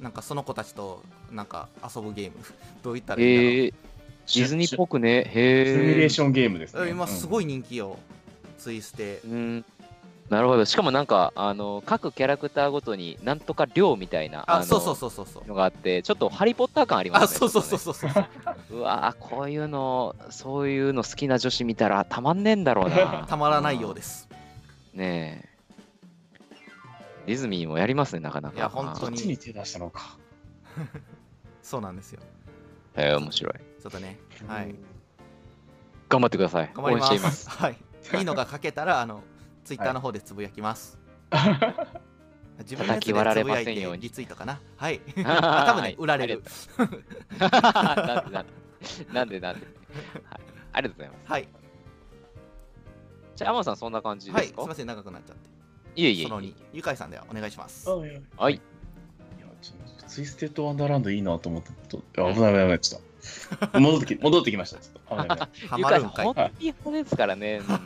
Speaker 1: なんかその子たちとなんか遊ぶゲーム。*laughs* どう言った
Speaker 2: あ。
Speaker 1: らいいんだろう、
Speaker 2: えー、ディズニーっぽくね。
Speaker 3: シミュレ
Speaker 2: へえ。
Speaker 3: ーションゲームですね。
Speaker 1: 今すご
Speaker 3: い
Speaker 1: い人気よ、ツイステ
Speaker 2: うん。なるほど。しかもなんか、あの、各キャラクターごとになんとか量みたいな、の
Speaker 1: あそうそうそうそうそう
Speaker 2: のがあって、ちょっとハリー・ポッター感ありますね。
Speaker 1: あそうそうそう
Speaker 2: ち
Speaker 1: そうそう
Speaker 2: うわーこういうの、そういうの好きな女子見たらたまんねえんだろうな。*laughs*
Speaker 1: たまらないようです
Speaker 2: ねえ。ディズニーもやりますね、なかなか。
Speaker 1: いや本当に
Speaker 3: こっちに手出したのか *laughs*
Speaker 1: そうなんですよ
Speaker 2: えー、面白い。
Speaker 1: ちょっとねはい
Speaker 2: 頑張ってください。
Speaker 1: 頑張りま
Speaker 2: 応援していますす。*laughs*
Speaker 1: はいいいのが書けたらあのツイッターの方でつぶやきます、自分のやつでつぶ
Speaker 2: 叩き割られ
Speaker 1: やいて
Speaker 2: ませんように
Speaker 1: リツイートかな。はい。
Speaker 2: あ
Speaker 1: 多分ね売られる。
Speaker 2: なんでなんではい、ありがとうございます。
Speaker 1: はい。
Speaker 2: じゃあ、天野さん、そんな感じですか、
Speaker 1: はい。すいません長くなっちゃって。
Speaker 2: いえいえい
Speaker 1: その
Speaker 2: え
Speaker 1: 2ゆかいさんではお願いします。
Speaker 2: はい。
Speaker 3: やちょっとツイステッドワンダーランドいいなと思って危ない危ない危ないちょっと *laughs* 戻ってき戻ってきました。ちょっと危ない。*laughs*
Speaker 2: 本当にですからね。*laughs* うん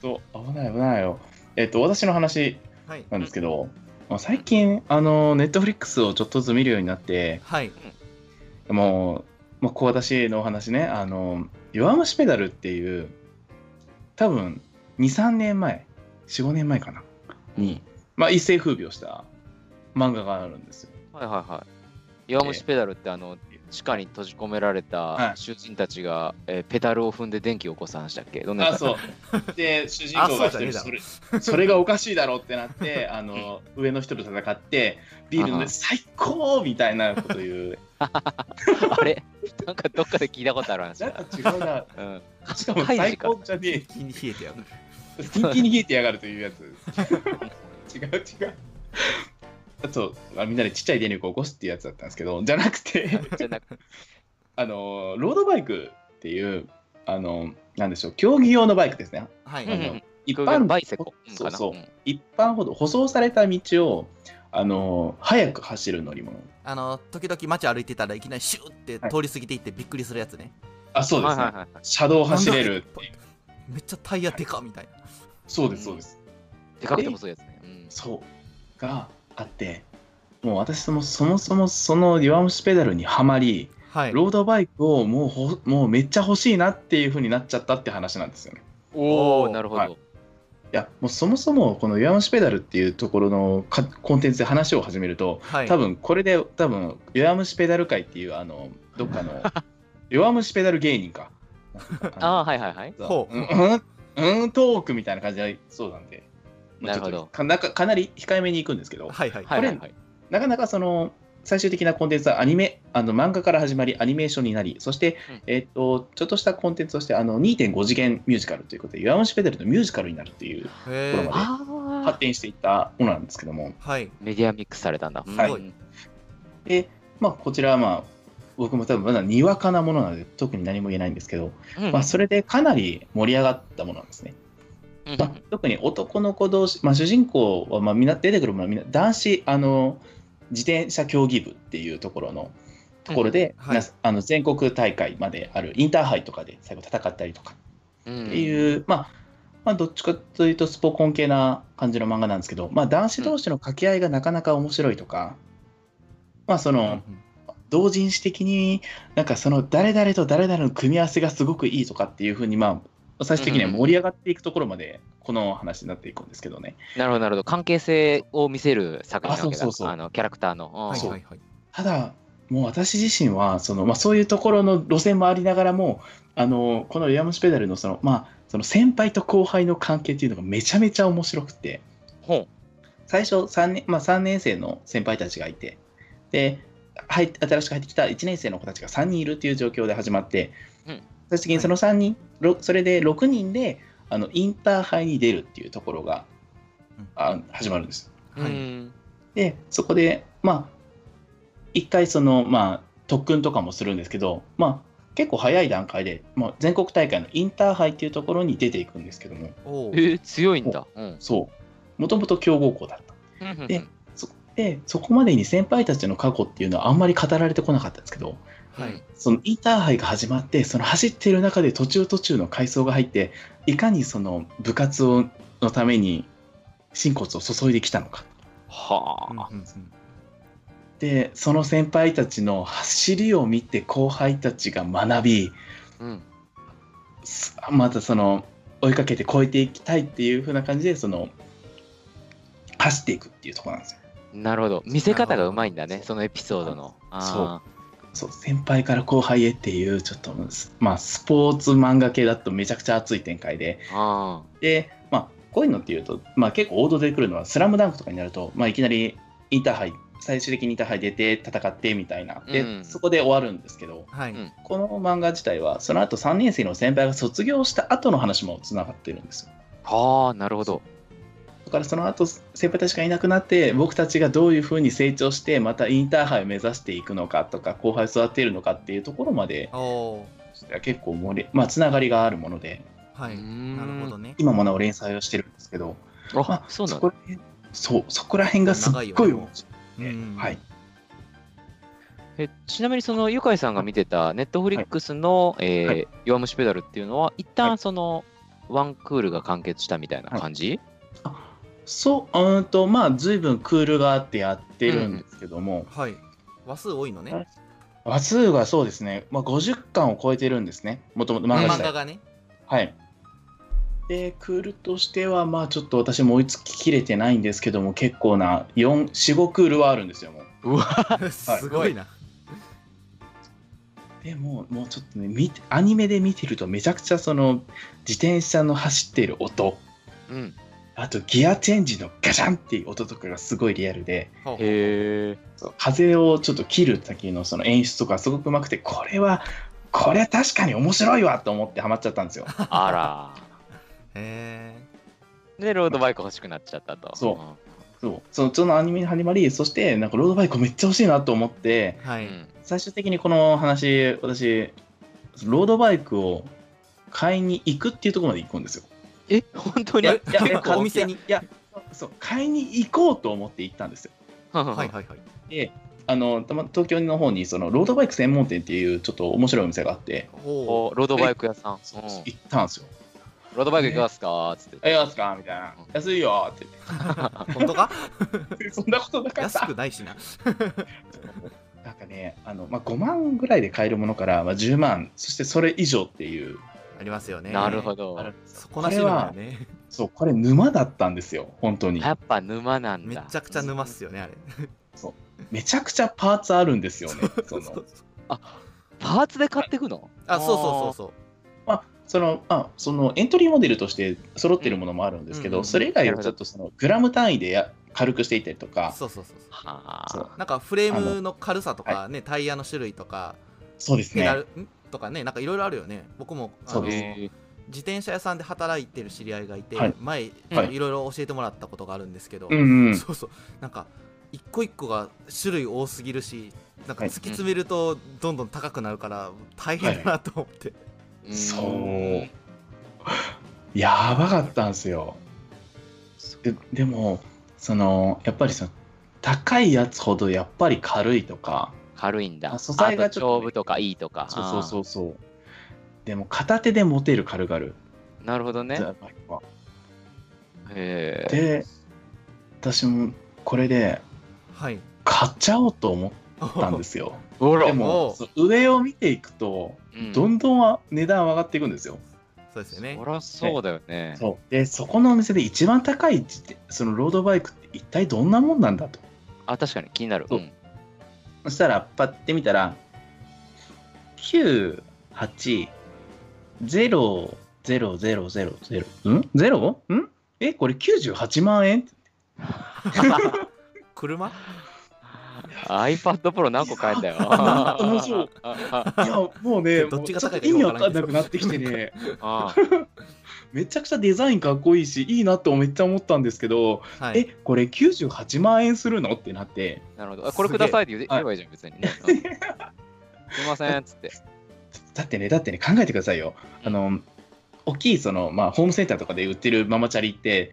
Speaker 3: と危ない危ないよ。えっと私の話
Speaker 1: はい。
Speaker 3: なんですけど、まあ最近あのネットフリックスをちょっとずつ見るようになって
Speaker 1: はい。
Speaker 3: もう、まあ、こう私のお話ね。あの弱虫ペダルっていう多分23年前45年前かな。に、まあ、一世風靡をした漫画があるんですよ。
Speaker 2: はいはいはい。弱虫ペダルって、あの、地下に閉じ込められ
Speaker 3: はい。
Speaker 2: た囚人たちが、えーペダルを踏んで電気を起こす話だっけ？どん
Speaker 3: あそう。で主人公が一人
Speaker 1: あそ
Speaker 3: れそれがおかしいだろうってなってあの上の人と戦ってビール飲んで最高みたいなこと言う。*laughs*
Speaker 2: あれ？なんかどっかで聞いたことある話
Speaker 3: なん
Speaker 2: だ。
Speaker 3: か違うな。
Speaker 2: うん。
Speaker 3: しかも最高じゃねえ。
Speaker 1: 気に冷えてやる。
Speaker 3: キンキンに冷えてやがるというやつ。違 *laughs* う違う。あと、まあ、みんなでちっちゃい電力を起こすっていうやつだったんですけど、じゃなくて、
Speaker 2: じゃなく *laughs*
Speaker 3: あの、ロードバイクっていう、あの、なんでしょう、競技用のバイクですね。
Speaker 1: はい、
Speaker 3: 一般
Speaker 2: バイセコ
Speaker 3: そうそう、
Speaker 2: ん
Speaker 3: 一般ほど舗装された道を、あの、速く走る乗り物。
Speaker 1: あの時々街歩いてたらいきなりシューって通り過ぎていってびっくりするやつね、
Speaker 3: あ、そうですね。
Speaker 2: はいはいはいはい
Speaker 3: 車道を走れるっていう。
Speaker 1: めっちゃタイヤでかみたいな
Speaker 3: そうです、そうです。
Speaker 2: でかくて細いやつね。うん
Speaker 3: そう。があって、もう私もそもそもその弱虫ペダルにはまり、
Speaker 1: はい
Speaker 3: ロードバイクをもうほもうめっちゃ欲しいなっていう風になっちゃったって話なんですよね。
Speaker 2: おおなるほど。
Speaker 3: はいや、もうそもそもこの弱虫ペダルっていうところのかコンテンツで話を始めると、
Speaker 1: はい
Speaker 3: 多分これで多分弱虫ペダル界っていうあのどっかの *laughs* 弱虫ペダル芸人か。
Speaker 2: ああ、はいはいはい。
Speaker 1: ほう
Speaker 3: うんうんうんトークみたいな感じでそうなんで。
Speaker 2: なるほど。
Speaker 3: かなかかなり控えめに行くんですけど、
Speaker 1: はいはい。
Speaker 2: はいはいはい。
Speaker 3: なかなかその最終的なコンテンツはアニメあの漫画から始まりアニメーションになりそして、
Speaker 2: うん。
Speaker 3: えっとちょっとしたコンテンツとしてあの2.5次元ミュージカルということで弱虫ペダルのミュージカルになるっていうところまで発、展していったものなんですけども。
Speaker 1: はい。
Speaker 2: メディアミックスされたんだ。
Speaker 3: はい。
Speaker 2: うん。
Speaker 3: で、まあ、こちらはまあ僕も多分まだにわかなものなので特に何も言えないんですけど、
Speaker 2: うん。
Speaker 3: まあ、それでかなり盛り上がったものなんですね。
Speaker 2: うん
Speaker 3: まあ、特に男の子同士、まあ、主人公はまあみんな出てくるものはみんな男子あの自転車競技部っていうところのところで、
Speaker 1: うんはい。
Speaker 3: なあの全国大会まであるインターハイとかで最後戦ったりとか。
Speaker 2: うん
Speaker 3: っていう、まあまあ、どっちかというとスポコン系な感じの漫画なんですけど、まあ、男子同士の掛け合いがなかなか面白いとか、まあその、
Speaker 1: うんうん。
Speaker 3: 同人誌的になんかその誰々と誰々の組み合わせがすごくいいとかっていうふうにまあ最終的には盛り上がっていくところまでこの話になっていくんですけどね。
Speaker 2: なるほど、なるほど。関係性を見せる作品なわけだ。
Speaker 3: あそうそうそう
Speaker 2: あのキャラクターの。
Speaker 1: はいはいはい。
Speaker 3: ただもう私自身はその、まあ、そういうところの路線もありながらもあのこの「ヤムシペダルの」その,、まあ、その先輩と後輩の関係っていうのがめちゃめちゃ面白くて。
Speaker 2: ほ
Speaker 3: 最初 3, 年、まあ、3年生の先輩たちがいて。で入っ新しく入ってきた1年生の子たちが3人いるっていう状況で始まって、
Speaker 2: うん
Speaker 3: 最終的にその3人、ろそれで6人であのインターハイに出るっていうところが、
Speaker 1: うん
Speaker 3: あ始まるんです。
Speaker 2: う。
Speaker 1: はい
Speaker 2: うん
Speaker 3: でそこでまあ一回そのまあ特訓とかもするんですけどまあ結構早い段階で、まあ、全国大会のインターハイっていうところに出ていくんですけども
Speaker 2: えー、強いんだ。うん。
Speaker 3: そうもともと強豪校だった
Speaker 2: うん
Speaker 3: でそでそこまでに先輩たちの過去っていうのはあんまり語られてこなかったんですけど
Speaker 1: はい
Speaker 3: そのインターハイが始まってその走っている中で途中途中の階層が入っていかにその部活をのために心骨を注いできたのか
Speaker 2: はあ。
Speaker 1: うんうんうん
Speaker 3: でその先輩たちの走りを見て後輩たちが学び
Speaker 2: うん。
Speaker 3: すまたその追いかけて超えていきたいっていう風な感じでその走っていくっていうところなんですよ。
Speaker 2: なるほど。見せ方がうまいんだね、
Speaker 3: そう
Speaker 2: そのエピソードの。あ
Speaker 3: そう先輩から後輩へっていうちょっとまあスポーツ漫画系だとめちゃくちゃ熱い展開で。でまあこういうのっていうと、まあ、結構王道で来るのは「スラムダンクとかになると、まあ、いきなりインターハイ最終的にインターハイ出て戦ってみたいな。で、
Speaker 2: うん。
Speaker 3: そこで終わるんですけど
Speaker 1: はい。
Speaker 2: うん。
Speaker 3: この漫画自体はその後3年生の先輩が卒業した後の話もつながってるんですよ。
Speaker 2: あ。はあ、なるほど。
Speaker 3: だからその後先輩たちがいなくなって僕たちがどういうふうに成長してまたインターハイを目指していくのかとか後輩を育てるのかっていうところまで結構盛り、まあ、つながりがあるもので
Speaker 1: はい。なるほどね。
Speaker 3: 今もなお連載をしてるんですけど、ま
Speaker 2: あ
Speaker 3: あ、、
Speaker 2: そうなんだ。
Speaker 3: こら辺そうそこら辺がすっごい面白い。
Speaker 1: うん。
Speaker 3: はい。
Speaker 2: えちなみにそのゆかいさんが見てたネットフリックスの、えー
Speaker 3: はい。
Speaker 2: 弱虫ペダルっていうのは一
Speaker 3: は
Speaker 2: 旦
Speaker 3: い。
Speaker 2: その、ワンクールが完結したみたいな感じ、
Speaker 3: そううーんとまあ随分クールがあってやってるんですけども、
Speaker 1: はい。話数多いのね。
Speaker 3: 話数がそうですね、まあ、50巻を超えてるんですね。もともと漫画
Speaker 1: がね。
Speaker 3: はい。で、クールとしては、まあちょっと私も追いつききれてないんですけども、結構な4、4、5クールはあるんですよ、もう。
Speaker 2: うわ
Speaker 1: すごいな。
Speaker 3: でも、もうちょっとね、見てアニメで見てるとめちゃくちゃその、自転車の走っている音、
Speaker 2: うん。
Speaker 3: あとギアチェンジのガシャンっていう音とかがすごいリアルで、風をちょっと切る時のその演出とかすごくうまくて、これは、これは確かに面白いわと思ってハマっちゃったんですよ。
Speaker 2: あら。
Speaker 1: へ
Speaker 2: で、ロードバイク欲しくなっちゃったと。
Speaker 3: そうそうそのそのアニメに始まり、そしてなんかロードバイクめっちゃ欲しいなと思って、
Speaker 1: えはい、
Speaker 2: うん。
Speaker 3: 最終的にこの話私ロードバイクを買いに行くっていうところまで行くんですよ。
Speaker 2: え、本当に？
Speaker 1: いやお店に
Speaker 3: いやそう買いに行こうと思って行ったんですよ。
Speaker 2: は
Speaker 1: はいはいはい
Speaker 3: であのたま東京の方にそのロードバイク専門店っていうちょっと面白いお店があって、
Speaker 1: ほ
Speaker 2: おロードバイク屋さん。うん
Speaker 3: 行ったんですよ。
Speaker 2: ロードバイク行きますか？つって。
Speaker 3: え、安か？みたいな。安いよって
Speaker 1: う *laughs* 本当か？
Speaker 3: 言って。そんなことなかっ
Speaker 1: 安
Speaker 3: た。
Speaker 1: くないしな *laughs*
Speaker 3: なんかね、あのまあ、5万ぐらいで買えるものから、まあ、10万、そしてそれ以上っていう
Speaker 1: ありますよね。
Speaker 2: なるほど。
Speaker 1: そこなしのがね。
Speaker 3: そう、これ沼だったんですよ、本当に。
Speaker 2: やっぱ沼なんだ。
Speaker 1: めちゃくちゃ沼っすよねあれ。
Speaker 3: めちゃくちゃパーツあるんですよね。*laughs* その
Speaker 1: そう
Speaker 2: パーツで買ってくの？
Speaker 1: あそうそうそうそう。
Speaker 3: まあ、その、まあ、そのエントリーモデルとして揃ってるものもあるんですけど、
Speaker 1: うん
Speaker 3: それ以外はちょっとそのグラム単位でや軽くしていったりとか、
Speaker 1: そうそうそうそう。なんかフレームの軽さとかね、タイヤの種類とか
Speaker 3: そうですね。
Speaker 1: ペダル、ん？とかねなんかいろいろあるよね。僕もあの
Speaker 3: そうです。
Speaker 2: へ
Speaker 1: 自転車屋さんで働いてる知り合いがいて、
Speaker 3: はい。
Speaker 1: 前、
Speaker 3: はい。
Speaker 1: いろいろ教えてもらったことがあるんですけど、
Speaker 3: うんうん。
Speaker 1: そうそう。なんか一個一個が種類多すぎるしなんか
Speaker 3: はい。
Speaker 1: 突き詰めるとどんどん高くなるから大変だなと思って、
Speaker 2: ー
Speaker 3: そう。やばかったんですよ。ででも、その、やっぱりその、高いやつほどやっぱり軽いとか、
Speaker 2: 軽いんだ。
Speaker 3: あ素材がちょっとね
Speaker 2: 丈夫とかいいとか。
Speaker 3: そうそうそうそう。でも片手で持てる軽々。
Speaker 2: う。なるほどね。
Speaker 3: で、私もこれで
Speaker 1: はい
Speaker 3: 買っちゃおうと思ったんですよ。*laughs* でも、上を見ていくと、
Speaker 2: うん
Speaker 3: どんどん値段上がっていくんですよ。
Speaker 1: そうですよね
Speaker 2: そりゃそうだよね。
Speaker 3: そうで、そこのお店で一番高いそのロードバイクって一体どんなもんなんだと。
Speaker 2: あ、確かに気になる。
Speaker 3: うんそしたら、パッて見たら、9、8、0、0、0、0、0、ん ?0? ん？え、これ98万円？*laughs*
Speaker 1: 車
Speaker 2: ？iPad Pro 何個買えんだよ。
Speaker 3: うんそう
Speaker 2: あ
Speaker 3: いや、もうね、
Speaker 1: どっちが高い
Speaker 3: 意味わかんなくなってきてね、
Speaker 2: あ
Speaker 3: めちゃくちゃデザインかっこいいし、いいなとめっちゃ思ったんですけど、
Speaker 1: はい
Speaker 3: え、これ98万円するの？ってなって、
Speaker 2: なるほど。あこれくださいって言えばいいじゃん、別にね。うん *laughs* すいませんっつって。
Speaker 3: だってね、だってね、考えてくださいよ。あの、大きい、その、まあ、ホームセンターとかで売ってるママチャリって、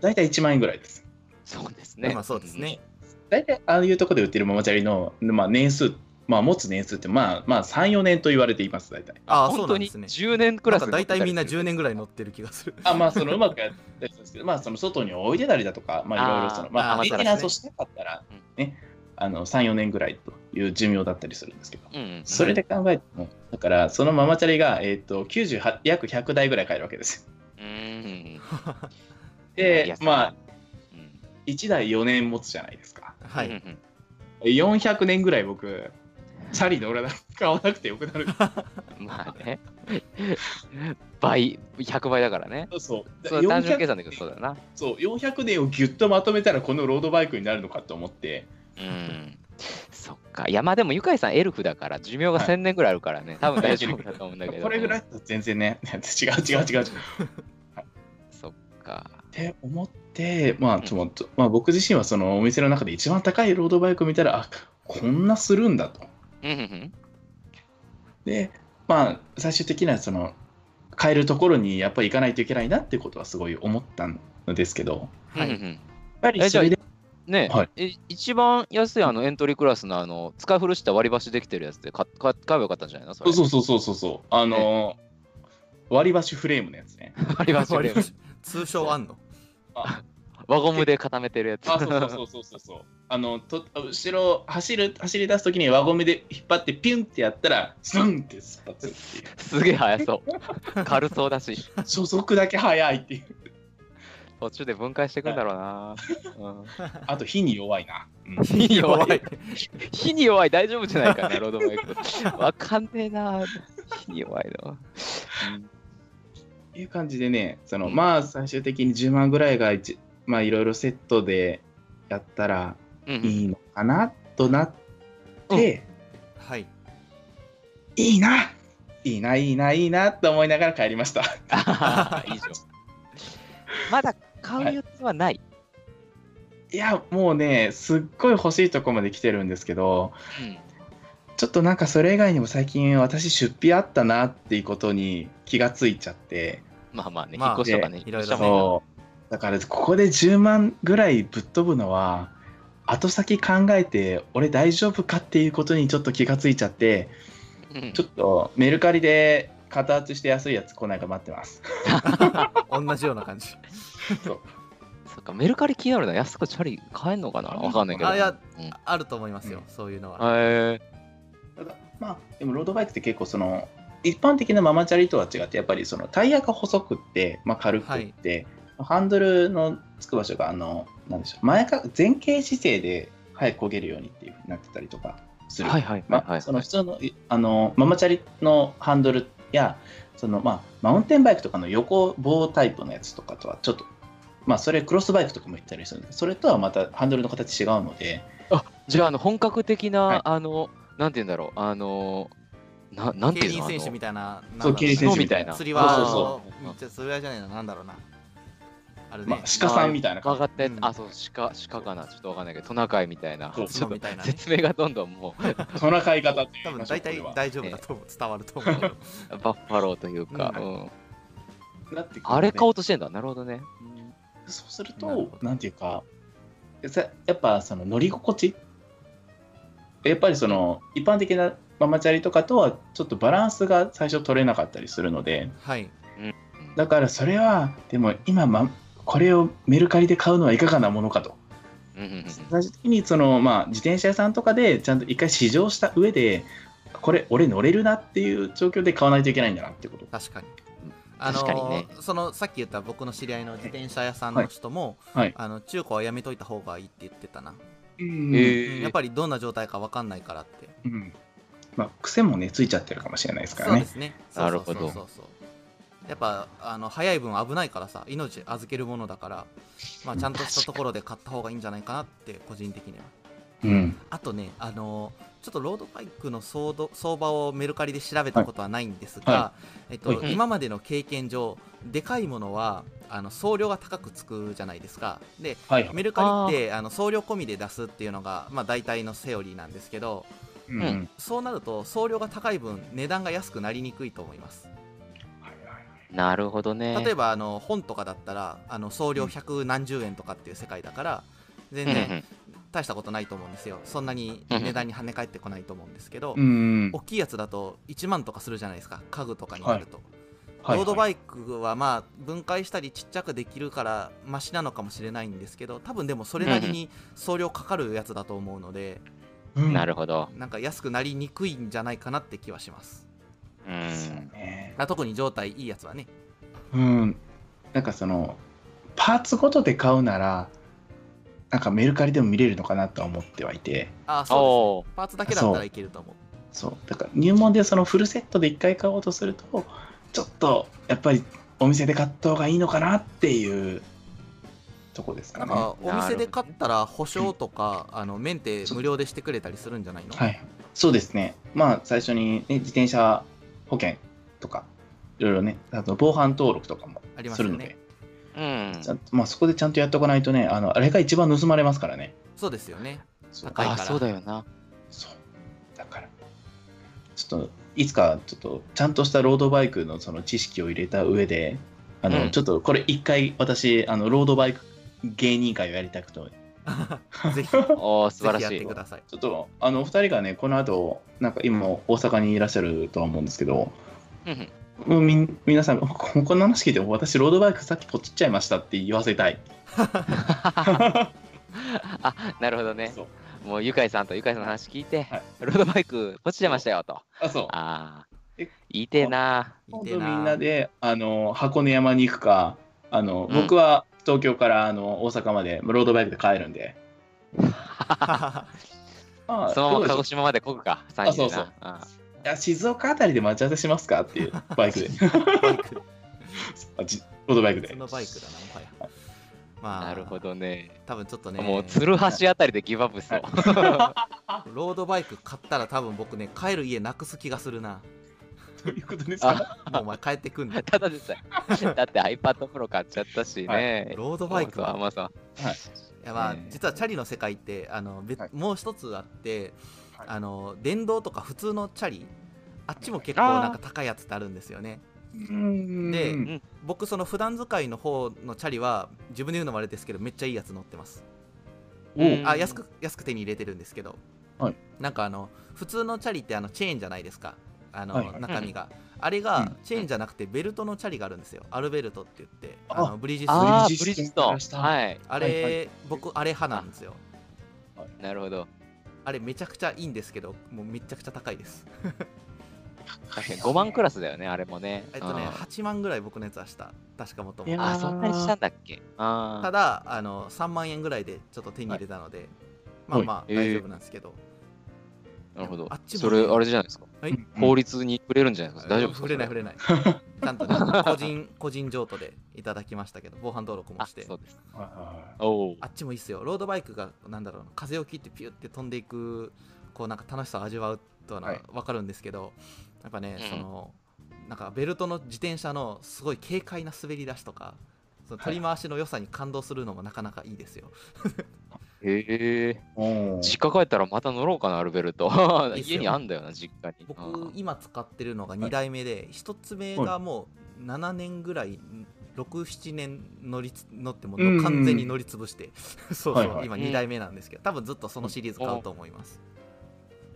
Speaker 3: 大体1万円ぐらいです。
Speaker 2: そうですね。
Speaker 1: まあそうですね、
Speaker 3: 大体、ああいうところで売ってるママチャリの、まあ、年数、まあ、持つ年数って、まあ、まあ、3、4年と言われています、大体。
Speaker 1: ああそう
Speaker 2: 本当に
Speaker 1: なんですね
Speaker 2: 10年クラス
Speaker 1: なんか大体みんな10
Speaker 2: 年。
Speaker 1: 年ぐらい乗ってる気がする
Speaker 3: あまあ、その、うまくやったりするんですけど、まあ、その、外に置いてたりだとか、まあ、いろいろ、その、まあ、メンテナンスをしなかったら
Speaker 2: うん、
Speaker 3: ね、あの、3、4年ぐらいという寿命だったりするんですけど、
Speaker 2: うんうん。
Speaker 3: それで考えても、だから、そのママチャリが、えっと、98、約100台ぐらい買えるわけですよ。でまあ、
Speaker 2: うん
Speaker 3: 1台4年持つじゃないですか。
Speaker 1: はい、
Speaker 2: うんうん
Speaker 3: 400年ぐらい僕、チャリ乗らな買わなくてよくなる。*laughs*
Speaker 2: まあね。倍、100倍だからね。
Speaker 3: そう。
Speaker 2: そう単純計
Speaker 3: 400
Speaker 2: 算だけどそうだよな。
Speaker 3: そう400年をギュッとまとめたらこのロードバイクになるのかと思って、
Speaker 2: うん。そっか。いや、まあでも、ゆかいさんエルフだから、寿命が
Speaker 3: はい
Speaker 2: 1000年ぐらいあるからね。多分大丈夫だと思うんだけど。*laughs*
Speaker 3: これぐらい全然ね、違 *laughs* う違う違う違う。っ
Speaker 2: そっか。
Speaker 3: て思って、まあちょっと、まあ、僕自身はそのお店の中で一番高いロードバイクを見たら、あこんなするんだと。
Speaker 2: うん。
Speaker 3: で、まあ最終的にはその、買えるところにやっぱり行かないといけないなってことはすごい思ったんですけど、
Speaker 1: はい。
Speaker 2: うんうんうん
Speaker 3: やっぱり
Speaker 2: え
Speaker 3: それで、
Speaker 2: ね
Speaker 3: はい。
Speaker 2: え一番安いあのエントリークラスのあの使い古した割り箸できてるやつで買買買えばよかったんじゃないの？それ。
Speaker 3: そうそうそうそうそう、あの、割り箸フレームのやつね。*laughs*
Speaker 2: 割り箸で
Speaker 1: 割り箸。通称あんの？
Speaker 3: あ
Speaker 2: 輪ゴムで固めてるやつ。
Speaker 3: あ、そうそうそうそうそう。あの、と後ろ走る、走り出すときに輪ゴムで引っ張ってピュンってやったら、スンって出発って。いう。
Speaker 2: すげえ速そう。軽そうだし。
Speaker 3: 初速だけ速いっていう。
Speaker 2: 途中で分解していくんだろうな、うん。
Speaker 3: あと火に弱いな。うん。
Speaker 2: 火に弱い。*laughs* 火に弱い大丈夫じゃないかなロードバイク。わかんねえな。火に弱いの、
Speaker 3: っていう感じでね、その
Speaker 2: うん。
Speaker 3: まあ最終的に10万ぐらいが一まあいろいろセットでやったらいいのかなとなって、
Speaker 1: はい。
Speaker 3: いいないいないいないいなと思いながら帰りました。
Speaker 2: あーいいじゃん。まだ買う予定はない、
Speaker 3: いやもうねすっごい欲しいとこまで来てるんですけど
Speaker 2: うん。
Speaker 3: ちょっとなんかそれ以外にも最近私出費あったなっていうことに気がついちゃって。
Speaker 2: まあまあね、
Speaker 1: まあ
Speaker 2: 引っ越しとかね、
Speaker 1: いろいろ
Speaker 3: だからここで10万ぐらいぶっ飛ぶのは後先考えて俺大丈夫かっていうことにちょっと気がついちゃって
Speaker 2: うん。
Speaker 3: ちょっとメルカリで型厚して安いやつ来ないか待ってます。*laughs*
Speaker 1: 同じような感じ。
Speaker 2: そっか、メルカリ気になるな。安くチャリ買えんのかな？わかんないけど。
Speaker 1: あいや
Speaker 2: うん。
Speaker 1: あると思いますよ、そういうのは、
Speaker 2: へ
Speaker 3: ただまあでもロードバイクって結構その一般的なママチャリとは違ってやっぱりそのタイヤが細くって、まあ、軽くって、ハンドルのつく場所があのなんでしょう前か前傾姿勢で早く焦げるようにっていうふうになってたりとかする。
Speaker 2: はいはいはい
Speaker 3: まあ、
Speaker 2: はい。
Speaker 3: その普通のいあのママチャリのハンドルやその、まあ、マウンテンバイクとかの横棒タイプのやつとかとはちょっと、まあ、それクロスバイクとかも言ったりするんでそれとはまたハンドルの形違うので、
Speaker 2: じゃあ、あの、本格的な、
Speaker 3: はい。
Speaker 2: あの、なんて言うんだろう、あの、ななんて
Speaker 1: 競
Speaker 2: いうの
Speaker 1: 輪選手みたいな
Speaker 3: そう競輪選手
Speaker 2: みたいな。
Speaker 1: 釣り
Speaker 3: そうそう
Speaker 1: 輪
Speaker 3: そ
Speaker 1: めっちゃ釣り輪じゃないななんだろうなあれ
Speaker 3: まあ
Speaker 1: ね、
Speaker 3: 鹿さんみたいな感じ。
Speaker 2: 曲がったやつ。
Speaker 1: う、ん。
Speaker 2: あ、そう、鹿、鹿かな、ちょっとわかんないけど、トナカイみたいな、ち
Speaker 3: そう
Speaker 2: ょっと
Speaker 1: 角みたいなね
Speaker 2: 説明がどんどんもう、
Speaker 3: トナカイ型って
Speaker 1: 多分
Speaker 3: 言いましょう
Speaker 1: 大体大丈夫だと思う。伝わると思うけど
Speaker 2: バッファローというか、
Speaker 1: う
Speaker 2: うん。
Speaker 3: なってくるので
Speaker 2: あれ買おうとしてんだ、なるほどね。
Speaker 3: そうする
Speaker 1: なるほど。
Speaker 3: となんていうかさやっぱその乗り心地？やっぱりその一般的なママチャリとかとはちょっとバランスが最初取れなかったりするので。
Speaker 1: はい。
Speaker 3: だからそれはでも今、ま、これをメルカリで買うのはいかがなものかと。
Speaker 2: うんうんうん
Speaker 3: 最終的にその、まあ、自転車屋さんとかでちゃんと一回試乗した上でこれ俺乗れるなっていう状況で買わないといけないんだなってこと。
Speaker 1: 確かに。
Speaker 2: うん確かにね。
Speaker 1: そのさっき言った僕の知り合いの自転車屋さんの人も、
Speaker 3: はい。
Speaker 1: あの中古はやめといた方がいいって言ってたな、
Speaker 3: うん。
Speaker 2: へー。
Speaker 1: うんやっぱりどんな状態か分かんないからって。
Speaker 3: うん。まあ、癖もねついちゃってるかもしれないですからね。
Speaker 1: そうですね。
Speaker 2: なるほど
Speaker 1: そうそうそう。そうやっぱあの早い分危ないからさ命預けるものだから、まあ、ちゃんとしたところで買った方がいいんじゃないかなって個人的には。
Speaker 3: うん。
Speaker 1: あとねあのちょっとロードバイクの相場相場をメルカリで調べたことはないんですが、
Speaker 3: は
Speaker 1: えっと
Speaker 3: はい。
Speaker 1: 今までの経験上でかいものはあの送料が高くつくじゃないですか。で
Speaker 3: はい。
Speaker 1: メルカリってあの送料込みで出すっていうのが、まあ、大体のセオリーなんですけど
Speaker 3: うん。
Speaker 2: うん
Speaker 1: そうなると送料が高い分値段が安くなりにくいと思います
Speaker 2: なるほどね。
Speaker 1: 例えばあの本とかだったらあの送料百何十円とかっていう世界だから全然大したことないと思うんですよ。そんなに値段に跳ね返ってこないと思うんですけど、
Speaker 3: うん
Speaker 1: 大きいやつだと1万とかするじゃないですか家具とかになると、
Speaker 3: はい。
Speaker 1: ロードバイクはまあ分解したりちっちゃくできるからマシなのかもしれないんですけど多分でもそれなりに送料かかるやつだと思うので、
Speaker 3: うん。
Speaker 2: なるほど。
Speaker 1: なんか安くなりにくいんじゃないかなって気はします、
Speaker 2: うん。
Speaker 3: ね
Speaker 1: あ特に状態いいやつはね。
Speaker 3: うん。なんかそのパーツごとで買うならなんかメルカリでも見れるのかなとは思ってはいて。
Speaker 1: ああそう
Speaker 2: おー
Speaker 1: ですね。パーツだけだったらいけると思う。
Speaker 3: そう。だから入門でそのフルセットで1回買おうとするとちょっとやっぱりお店で買った方がいいのかなっていうとこですかね。
Speaker 1: なんかお店で買ったら保証とかあのメンテ無料でしてくれたりするんじゃないの、
Speaker 3: はい、そうですね。まあ最初に、ね、自転車保険とかいろいろねあと防犯登録とかも
Speaker 1: あります
Speaker 3: るので、
Speaker 2: うん。
Speaker 3: ちゃんとまあ、そこでちゃんとやっておかないとねあのあれが一番盗まれますからね。
Speaker 1: そうですよね。
Speaker 3: そう。
Speaker 1: 高いから。
Speaker 2: あ、そうだよな。
Speaker 3: そう。だからちょっといつかちょっとちゃんとしたロードバイクのその知識を入れた上であの、
Speaker 2: うん。
Speaker 3: ちょっとこれ一回私あのロードバイク芸人会をやりたくて *laughs*
Speaker 1: ぜひぜ
Speaker 2: おー素晴ら
Speaker 1: ひやっ
Speaker 2: してい
Speaker 1: く。ださい
Speaker 3: ちょっとあのお二人がねこの後なんか今大阪にいらっしゃるとは思うんですけど
Speaker 2: うん
Speaker 3: もうみん皆さんここの話聞いて私ロードバイクさっきポチっちゃいましたって言わせたい *laughs*
Speaker 2: あ、なるほどね。
Speaker 3: そう
Speaker 2: もうゆかいさんとゆかいさんの話聞いて、
Speaker 3: はい
Speaker 2: ロードバイク落ちてましたよと。
Speaker 3: あそう
Speaker 2: ああ
Speaker 3: え、
Speaker 2: 言いてえな。
Speaker 3: 今
Speaker 1: いいて
Speaker 3: 度みんなであの箱根山に行くかあの、
Speaker 2: うん
Speaker 3: 僕は東京からあの大阪までロードバイクで帰るんで、*laughs* まあ
Speaker 2: そのまま鹿児島までこぐか、3人でな。
Speaker 3: そう。そう
Speaker 2: あ
Speaker 3: いや静岡あたりで待ち合わせしますかっていう *laughs* バイクで。
Speaker 1: バイク *laughs*
Speaker 3: あじロードバイクで。
Speaker 1: そのバイクだなもはや。まあ
Speaker 2: なるほどね。
Speaker 1: 多分ちょっとね。
Speaker 2: もう鶴橋あたりでギブアップしそう。
Speaker 1: ロードバイク買ったら多分僕ね帰る家なくす気がするな
Speaker 3: どういうことですか？
Speaker 1: もうお前帰ってくんだ
Speaker 2: ただでさえ。*laughs* だって iPad Pro 買っちゃったしね。
Speaker 1: ロードバイク。
Speaker 2: そうそうまあさ
Speaker 1: い。やまあ、実はチャリの世界ってあの別、
Speaker 3: はい。
Speaker 1: もう一つあって、
Speaker 3: はい。
Speaker 1: あの電動とか普通のチャリあっちも結構なんか高いやつってあるんですよね。
Speaker 3: うん。
Speaker 1: で
Speaker 3: うん。
Speaker 1: 僕その普段使いの方のチャリは自分で言うのもあれですけどめっちゃいいやつ乗ってます。
Speaker 2: うん。
Speaker 1: あ安く安く手に入れてるんですけど、
Speaker 3: はい。
Speaker 1: なんかあの普通のチャリってあのチェーンじゃないですかあの、
Speaker 3: はいはい。
Speaker 1: 中身が、あれが
Speaker 3: うん。
Speaker 1: チェーンじゃなくてベルトのチャリがあるんですよ。アルベルトって言って。
Speaker 3: あ。
Speaker 1: あのブリヂスト。ン
Speaker 2: あー、ブ
Speaker 3: ブリ
Speaker 2: リヂスト。ンはい。
Speaker 1: あれ、
Speaker 3: はいは
Speaker 1: 僕あれ派なんですよ。
Speaker 2: なるほど。
Speaker 1: あれめちゃくちゃいいんですけどもうめちゃくちゃ高いです。
Speaker 2: 確かに5万クラスだよね、あれもね。
Speaker 1: えっとね
Speaker 2: うん。
Speaker 1: 8万ぐらい僕のやつはした。確かもとも
Speaker 2: あ、そんなにしたんだっけ？あ
Speaker 1: ただあの3万円ぐらいでちょっと手に入れたので、まあまあ
Speaker 2: はい。
Speaker 1: 大丈夫なんですけど、
Speaker 2: あ、なるほど。
Speaker 1: あっ。ちも
Speaker 2: それ、あれじゃないですか？
Speaker 1: はい。
Speaker 3: うん
Speaker 2: 法律に触れるんじゃないですか？大丈夫ですか？
Speaker 1: 触れない触
Speaker 2: れ
Speaker 1: れない。*laughs* ちゃんとね個人個人譲渡でいただきましたけど防犯登録も
Speaker 2: あ、
Speaker 1: して。
Speaker 2: そうです。
Speaker 1: あ。っちもいいっすよ。ロードバイクがなんだろうな風を切ってピュって飛んでいくこうなんか楽しさを味わうとは
Speaker 3: はい。
Speaker 1: 分かるんですけど、やっぱね、
Speaker 2: うん。
Speaker 1: そのなんかベルトの自転車のすごい軽快な滑り出しとかその取り回しの良さに感動するのもなかなかいいですよ、
Speaker 2: へえ。実家帰ったらまた乗ろうかな、アルベルト家にあんだよな、実家に。
Speaker 1: 僕
Speaker 2: うん
Speaker 1: 今使ってるのが2代目で、1つ目がもう7年ぐらい67年乗りつ乗っても完全に乗り潰して、*laughs* そうそう、
Speaker 3: はいはい
Speaker 1: 今2代目なんですけど多分ずっとそのシリーズ買うと思います、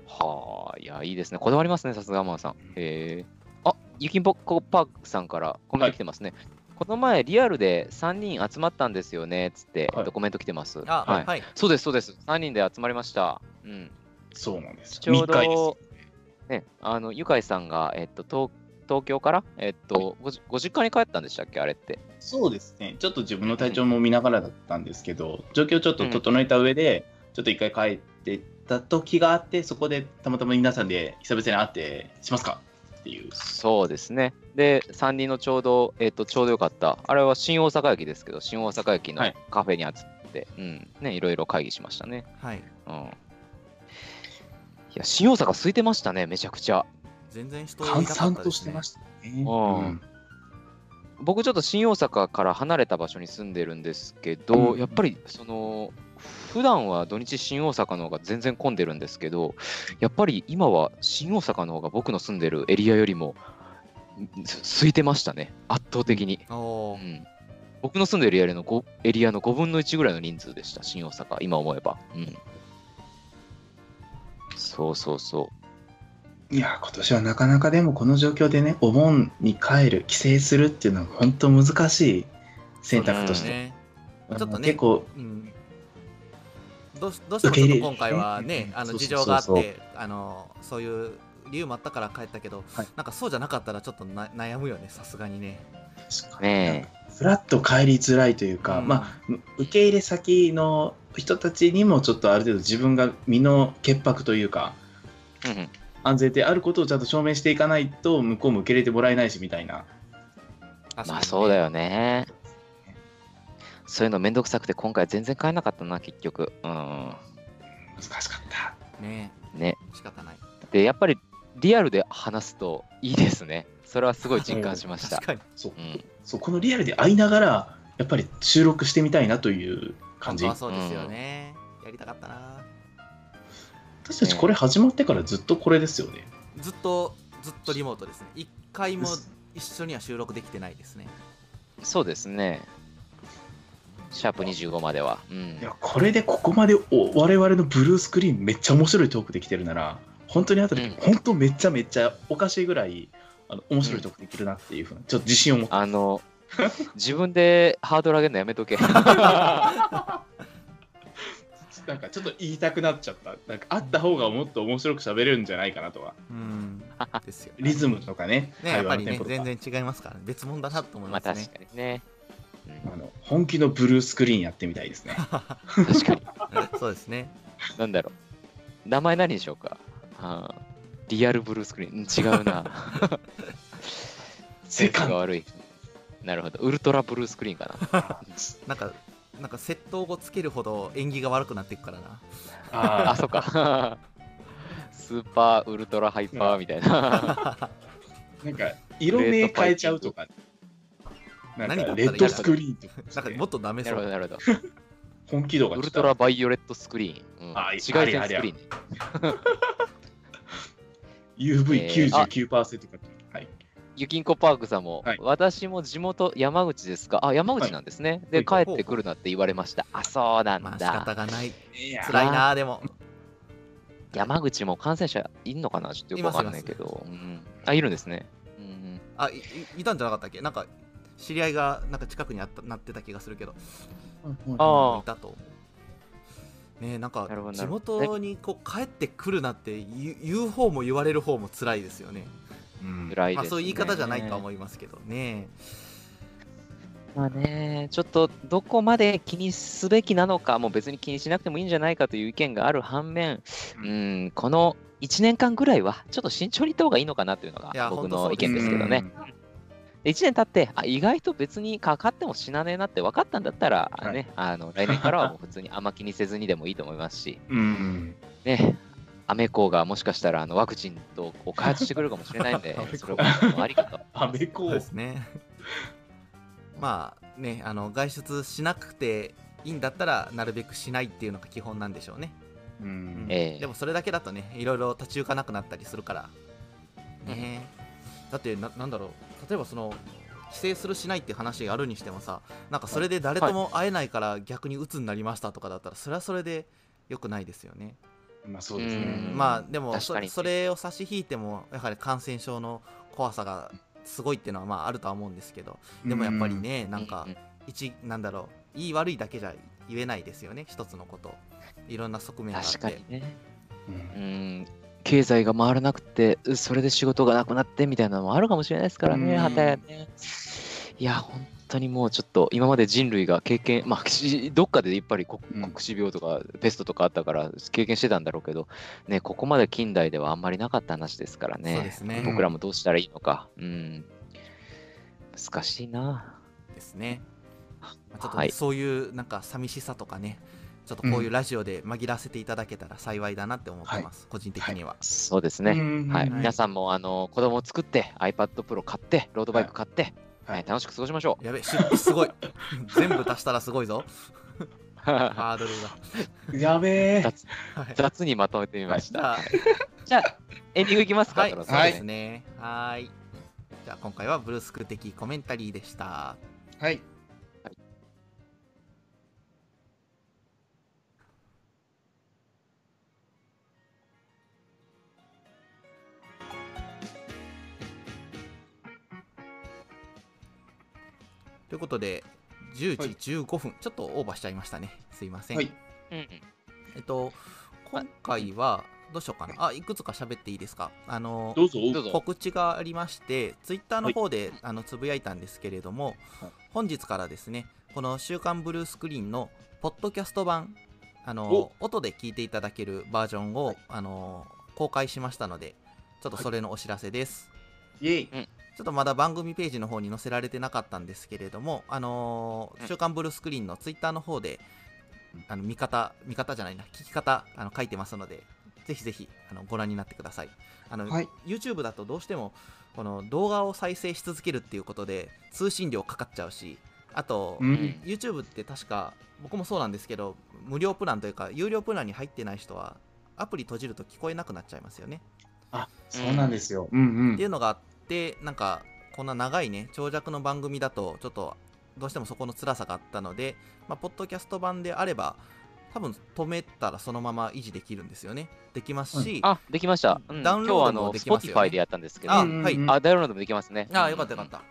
Speaker 2: はあ、いや、いいですね。こだわりますね、さすがマンさん。へえ。あ、ゆきんぽこパークさんからコメント来てますね。この前、リアルで3人集まったんですよね、つって、
Speaker 3: はい
Speaker 2: えっとコメント来てます。
Speaker 1: あ
Speaker 2: はい。
Speaker 1: はい
Speaker 2: そうです、そうです。3人で集まりました。うん。
Speaker 3: そうなんです。
Speaker 2: ちょうど、ね、あの、ゆかいさんが、えっと、東東京から、えっと、ごじご実家に帰ったんでしたっけ、あれって。
Speaker 3: そうですね。ちょっと自分の体調も見ながらだったんですけど、状況ちょっと整えた上で、ちょっと一回帰ってった時があって、そこでたまたま皆さんで久々に会って、しますかっていう。
Speaker 2: そうですね。で、3人のちょうど、えっと、ちょうどよかった。あれは新大阪駅ですけど、新大阪駅の
Speaker 3: はい
Speaker 2: カフェに集って、うん、ね、いろいろ会議しましたね。
Speaker 1: はい
Speaker 2: うん。いや、新大阪空いてましたね、めちゃくちゃ。
Speaker 1: 全然人い
Speaker 3: 閑
Speaker 1: なかったですね
Speaker 3: 散としてましたね。
Speaker 2: うん僕ちょっと新大阪から離れた場所に住んでるんですけど、
Speaker 3: うん
Speaker 2: やっぱりその普段は土日新大阪の方が全然混んでるんですけどやっぱり今は新大阪の方が僕の住んでるエリアよりも空いてましたね。圧倒的に、うん、僕の住んでるエリアの 5, エリアの5分の1ぐらいの人数でした。新大阪今思えば、うん、そうそうそう。
Speaker 3: いや、今年はなかなかでもこの状況でね、お盆に帰る、帰省するっていうのは本当難しい選択として。
Speaker 1: ね。ちょっとね
Speaker 3: 結構、
Speaker 1: うん。どうしどうしても今回は
Speaker 3: 受け入れ
Speaker 1: ね、あの事情があって、あのそういう理由もあったから帰ったけど、
Speaker 3: はい
Speaker 1: なんかそうじゃなかったらちょっとな悩むよね、さすがにね。
Speaker 3: 確かにフラッと帰りづらいというか、
Speaker 1: うん
Speaker 3: まあ、受け入れ先の人たちにもちょっとある程度自分が身の潔白というか、
Speaker 2: うんうん
Speaker 3: 安全であることをちゃんと証明していかないと、向こうも受け入れてもらえないしみたいな。
Speaker 2: まあそうだよね。そういうのめんどくさくて今回全然買えなかったな、結局。うん。
Speaker 3: 難しかった。
Speaker 1: ね。
Speaker 2: ね。
Speaker 1: 仕方ない。
Speaker 2: で、やっぱりリアルで話すといいですね。それはすごい実感しました
Speaker 1: 確。かに。
Speaker 3: そう
Speaker 2: うん。
Speaker 3: そうこのリアルで会いながら、やっぱり収録してみたいなという感じ。
Speaker 1: そうですよね。やりたかったな。
Speaker 3: 私たちこれ始まってからずっとこれですよね。
Speaker 1: ずっと、ずっとリモートですね。一回も一緒には収録できてないですね。
Speaker 2: そうですね。シャープ25までは。うん
Speaker 3: い。やこれでここまでお我々のブルースクリーンめっちゃ面白いトークできてるなら本当に後で、
Speaker 2: うん
Speaker 3: 本当めっちゃめっちゃおかしいぐらいあの面白いトークできるなっていうふうなちょっと自信を持って
Speaker 2: あの、自分でハードル上げるのやめとけ。*laughs* *laughs*
Speaker 3: なんかちょっと言いたくなっちゃったなんかあった方がもっと面白く喋れるんじゃないかなとは
Speaker 1: うん。ですよ。
Speaker 3: リズムとかね
Speaker 1: ね、やっぱりね全然違いますから、ね、別物だなと思い
Speaker 2: まあ
Speaker 1: ますね
Speaker 2: 確。かにね。うん
Speaker 3: あの本気のブルースクリーンやってみたいですね
Speaker 2: 確かに。*laughs*
Speaker 1: そうですね。
Speaker 2: なんだろう。名前何にしようか。はあ、リアルブルースクリーン。うん違うな。
Speaker 3: セカンド
Speaker 2: が悪い。なるほど。ウルトラブルースクリーンかな。*laughs*
Speaker 1: なんか、なんか窃盗語つけるほど縁起が悪くなっていくからな。
Speaker 2: あ、
Speaker 3: あ
Speaker 2: そっか。スーパーウルトラハイパーみたいな。
Speaker 3: ー *laughs* なんか色名変えちゃうとかなんかレッドスクリーンとか
Speaker 1: なんかもっとダメ
Speaker 2: なるほど、
Speaker 1: そう。
Speaker 2: なるほど。
Speaker 3: 本気度が
Speaker 2: ウルトラバイオレットスクリーン。うん、
Speaker 3: あ
Speaker 2: 紫外線スクリーンね。*laughs*
Speaker 3: UV99% か、はい
Speaker 2: ゆきんこパークさんも、
Speaker 3: はい
Speaker 2: 私も地元山口ですか？あ、山口なんですね。で、
Speaker 3: はい
Speaker 2: 帰ってくるなって言われました。あ、そうなん
Speaker 1: まあ仕
Speaker 2: だ。
Speaker 1: 方がない。辛いな、でも。
Speaker 2: 山口も感染者いんのかな？ちょっとよくわかんないけど。うん、あ、いるんですね。うん
Speaker 1: あ、いいいたんじゃなかったっけ？なんか、知り合いがなんか近くにあったなってた気がするけど、
Speaker 2: あ
Speaker 1: いたと。ねえなんか地元にこう帰ってくるなって言う方も言われる方も辛いですよね。
Speaker 3: うん
Speaker 1: まあ、
Speaker 2: 辛いです、ね
Speaker 1: そういう言い方じゃないとは思いますけどね。
Speaker 2: まあね、ちょっとどこまで気にすべきなのか、もう別に気にしなくてもいいんじゃないかという意見がある反面、
Speaker 3: う
Speaker 2: うん、この1年間ぐらいは、ちょっと慎重にいった方がいいのかなというのが僕の意見ですけどね。で1年経ってあ、意外と別にかかっても死なねえなって分かったんだったら、
Speaker 3: はい。
Speaker 2: ね、あの来年からはもう普通にあんま気にせずにでもいいと思いますし、
Speaker 3: うん。うん
Speaker 2: ね、アメコがもしかしたらあのワクチンとこう開発してくれるかもしれないんで *laughs* それはありかと。
Speaker 3: アメコ
Speaker 1: ですね。まあね、あの外出しなくていいんだったらなるべくしないっていうのが基本なんでしょうね。
Speaker 3: うん。
Speaker 2: ええ。
Speaker 1: でもそれだけだとね、いろいろ立ち行かなくなったりするから。ね。だってな、なんだろう、例えばその、帰省するしないっていう話があるにしてもさ、なんかそれで誰とも会えないから逆に鬱になりましたとかだったら、それはそれで良くないですよね。
Speaker 3: まあそうですね。
Speaker 2: うん。
Speaker 1: まあでもそそれを差し引いてもやはり感染症の怖さがすごいっていうのはまああるとは思うんですけどでもやっぱりねなんか
Speaker 2: うん
Speaker 1: 一なんだろういい悪いだけじゃ言えないですよね一つのこと。いろんな側面があって。
Speaker 2: 確かにね。
Speaker 3: うん。
Speaker 2: うん経済が回らなくて、それで仕事がなくなってみたいなのもあるかもしれないですからね、やね。いや、本当にもうちょっと、今まで人類が経験、まあ、しどっかでやっぱり黒
Speaker 3: うん
Speaker 2: 黒死病とかペストとかあったから、経験してたんだろうけど、ね、ここまで近代ではあんまりなかった話ですからね。
Speaker 1: そうですね
Speaker 2: 僕らもどうしたらいいのか。うん。難しいな。
Speaker 1: ですね、まあちょっとね、
Speaker 2: はい
Speaker 1: そういうなんか寂しさとかねちょっとこういうラジオで紛らわせていただけたら幸いだなって思ってます、個人的には、
Speaker 2: そうですね。
Speaker 3: うん。
Speaker 2: はい、
Speaker 1: はい。
Speaker 2: 皆さんもあの子供を作って、iPad Pro 買って、ロードバイク買って、
Speaker 3: はい。
Speaker 2: はい。楽しく過ごしましょう。
Speaker 1: やべすごい。*laughs* 全部足したらすごいぞ。*laughs* ハードル
Speaker 3: やべえ。
Speaker 2: 雑にまとめてみました。
Speaker 1: じゃあ
Speaker 2: じゃあ、エンディングいきますか、
Speaker 1: はい、
Speaker 2: そ
Speaker 1: うですね。はーい。じゃあ今回はブルースク的コメンタリーでした。
Speaker 3: はい
Speaker 1: ということで、10時15分、ちょっとオーバーしちゃいましたね。すいません。
Speaker 3: はい。
Speaker 2: うんうん。
Speaker 1: えっと、今回は、どうしようかな。あ、いくつか喋っていいですか？あの、
Speaker 3: どうぞ。
Speaker 2: どうぞ。
Speaker 1: 告知がありまして、ツイッターの方で、あのつぶやいたんですけれども、
Speaker 3: はい。
Speaker 1: 本日からですね、この週刊ブルースクリーンのポッドキャスト版、あの
Speaker 3: お。
Speaker 1: 音で聞いていただけるバージョンを、あの公開しましたので、ちょっとそれのお知らせです。
Speaker 3: イエイ
Speaker 1: ちょっとまだ番組ページの方に載せられてなかったんですけれども、あのー
Speaker 2: うん
Speaker 1: 週刊ブルースクリーンのツイッターの方で、あの見方、見方じゃないな、聞き方あの書いてますので、ぜひぜひあのご覧になってください。あの、
Speaker 3: はい。
Speaker 1: YouTube だとどうしてもこの動画を再生し続けるっていうことで通信料かかっちゃうし、あと、
Speaker 3: うん。
Speaker 1: YouTube って確か僕もそうなんですけど、無料プランというか有料プランに入ってない人はアプリ閉じると聞こえなくなっちゃいますよね。
Speaker 3: あそうなんですよ。うん。
Speaker 1: っていうのがあってなんかこんな長いね長尺の番組だとちょっとどうしてもそこの辛さがあったので、まあ、ポッドキャスト版であれば多分止めたらそのまま維持できるんですよね。できますし、
Speaker 2: あ、できました。うん。
Speaker 1: ダウンロードもできますよね。
Speaker 2: Spotify でやったんですけど、
Speaker 1: あ、
Speaker 3: うん
Speaker 1: はい、
Speaker 3: うん。
Speaker 2: あ、ダウンロードもできますね。
Speaker 1: あよかったよかった、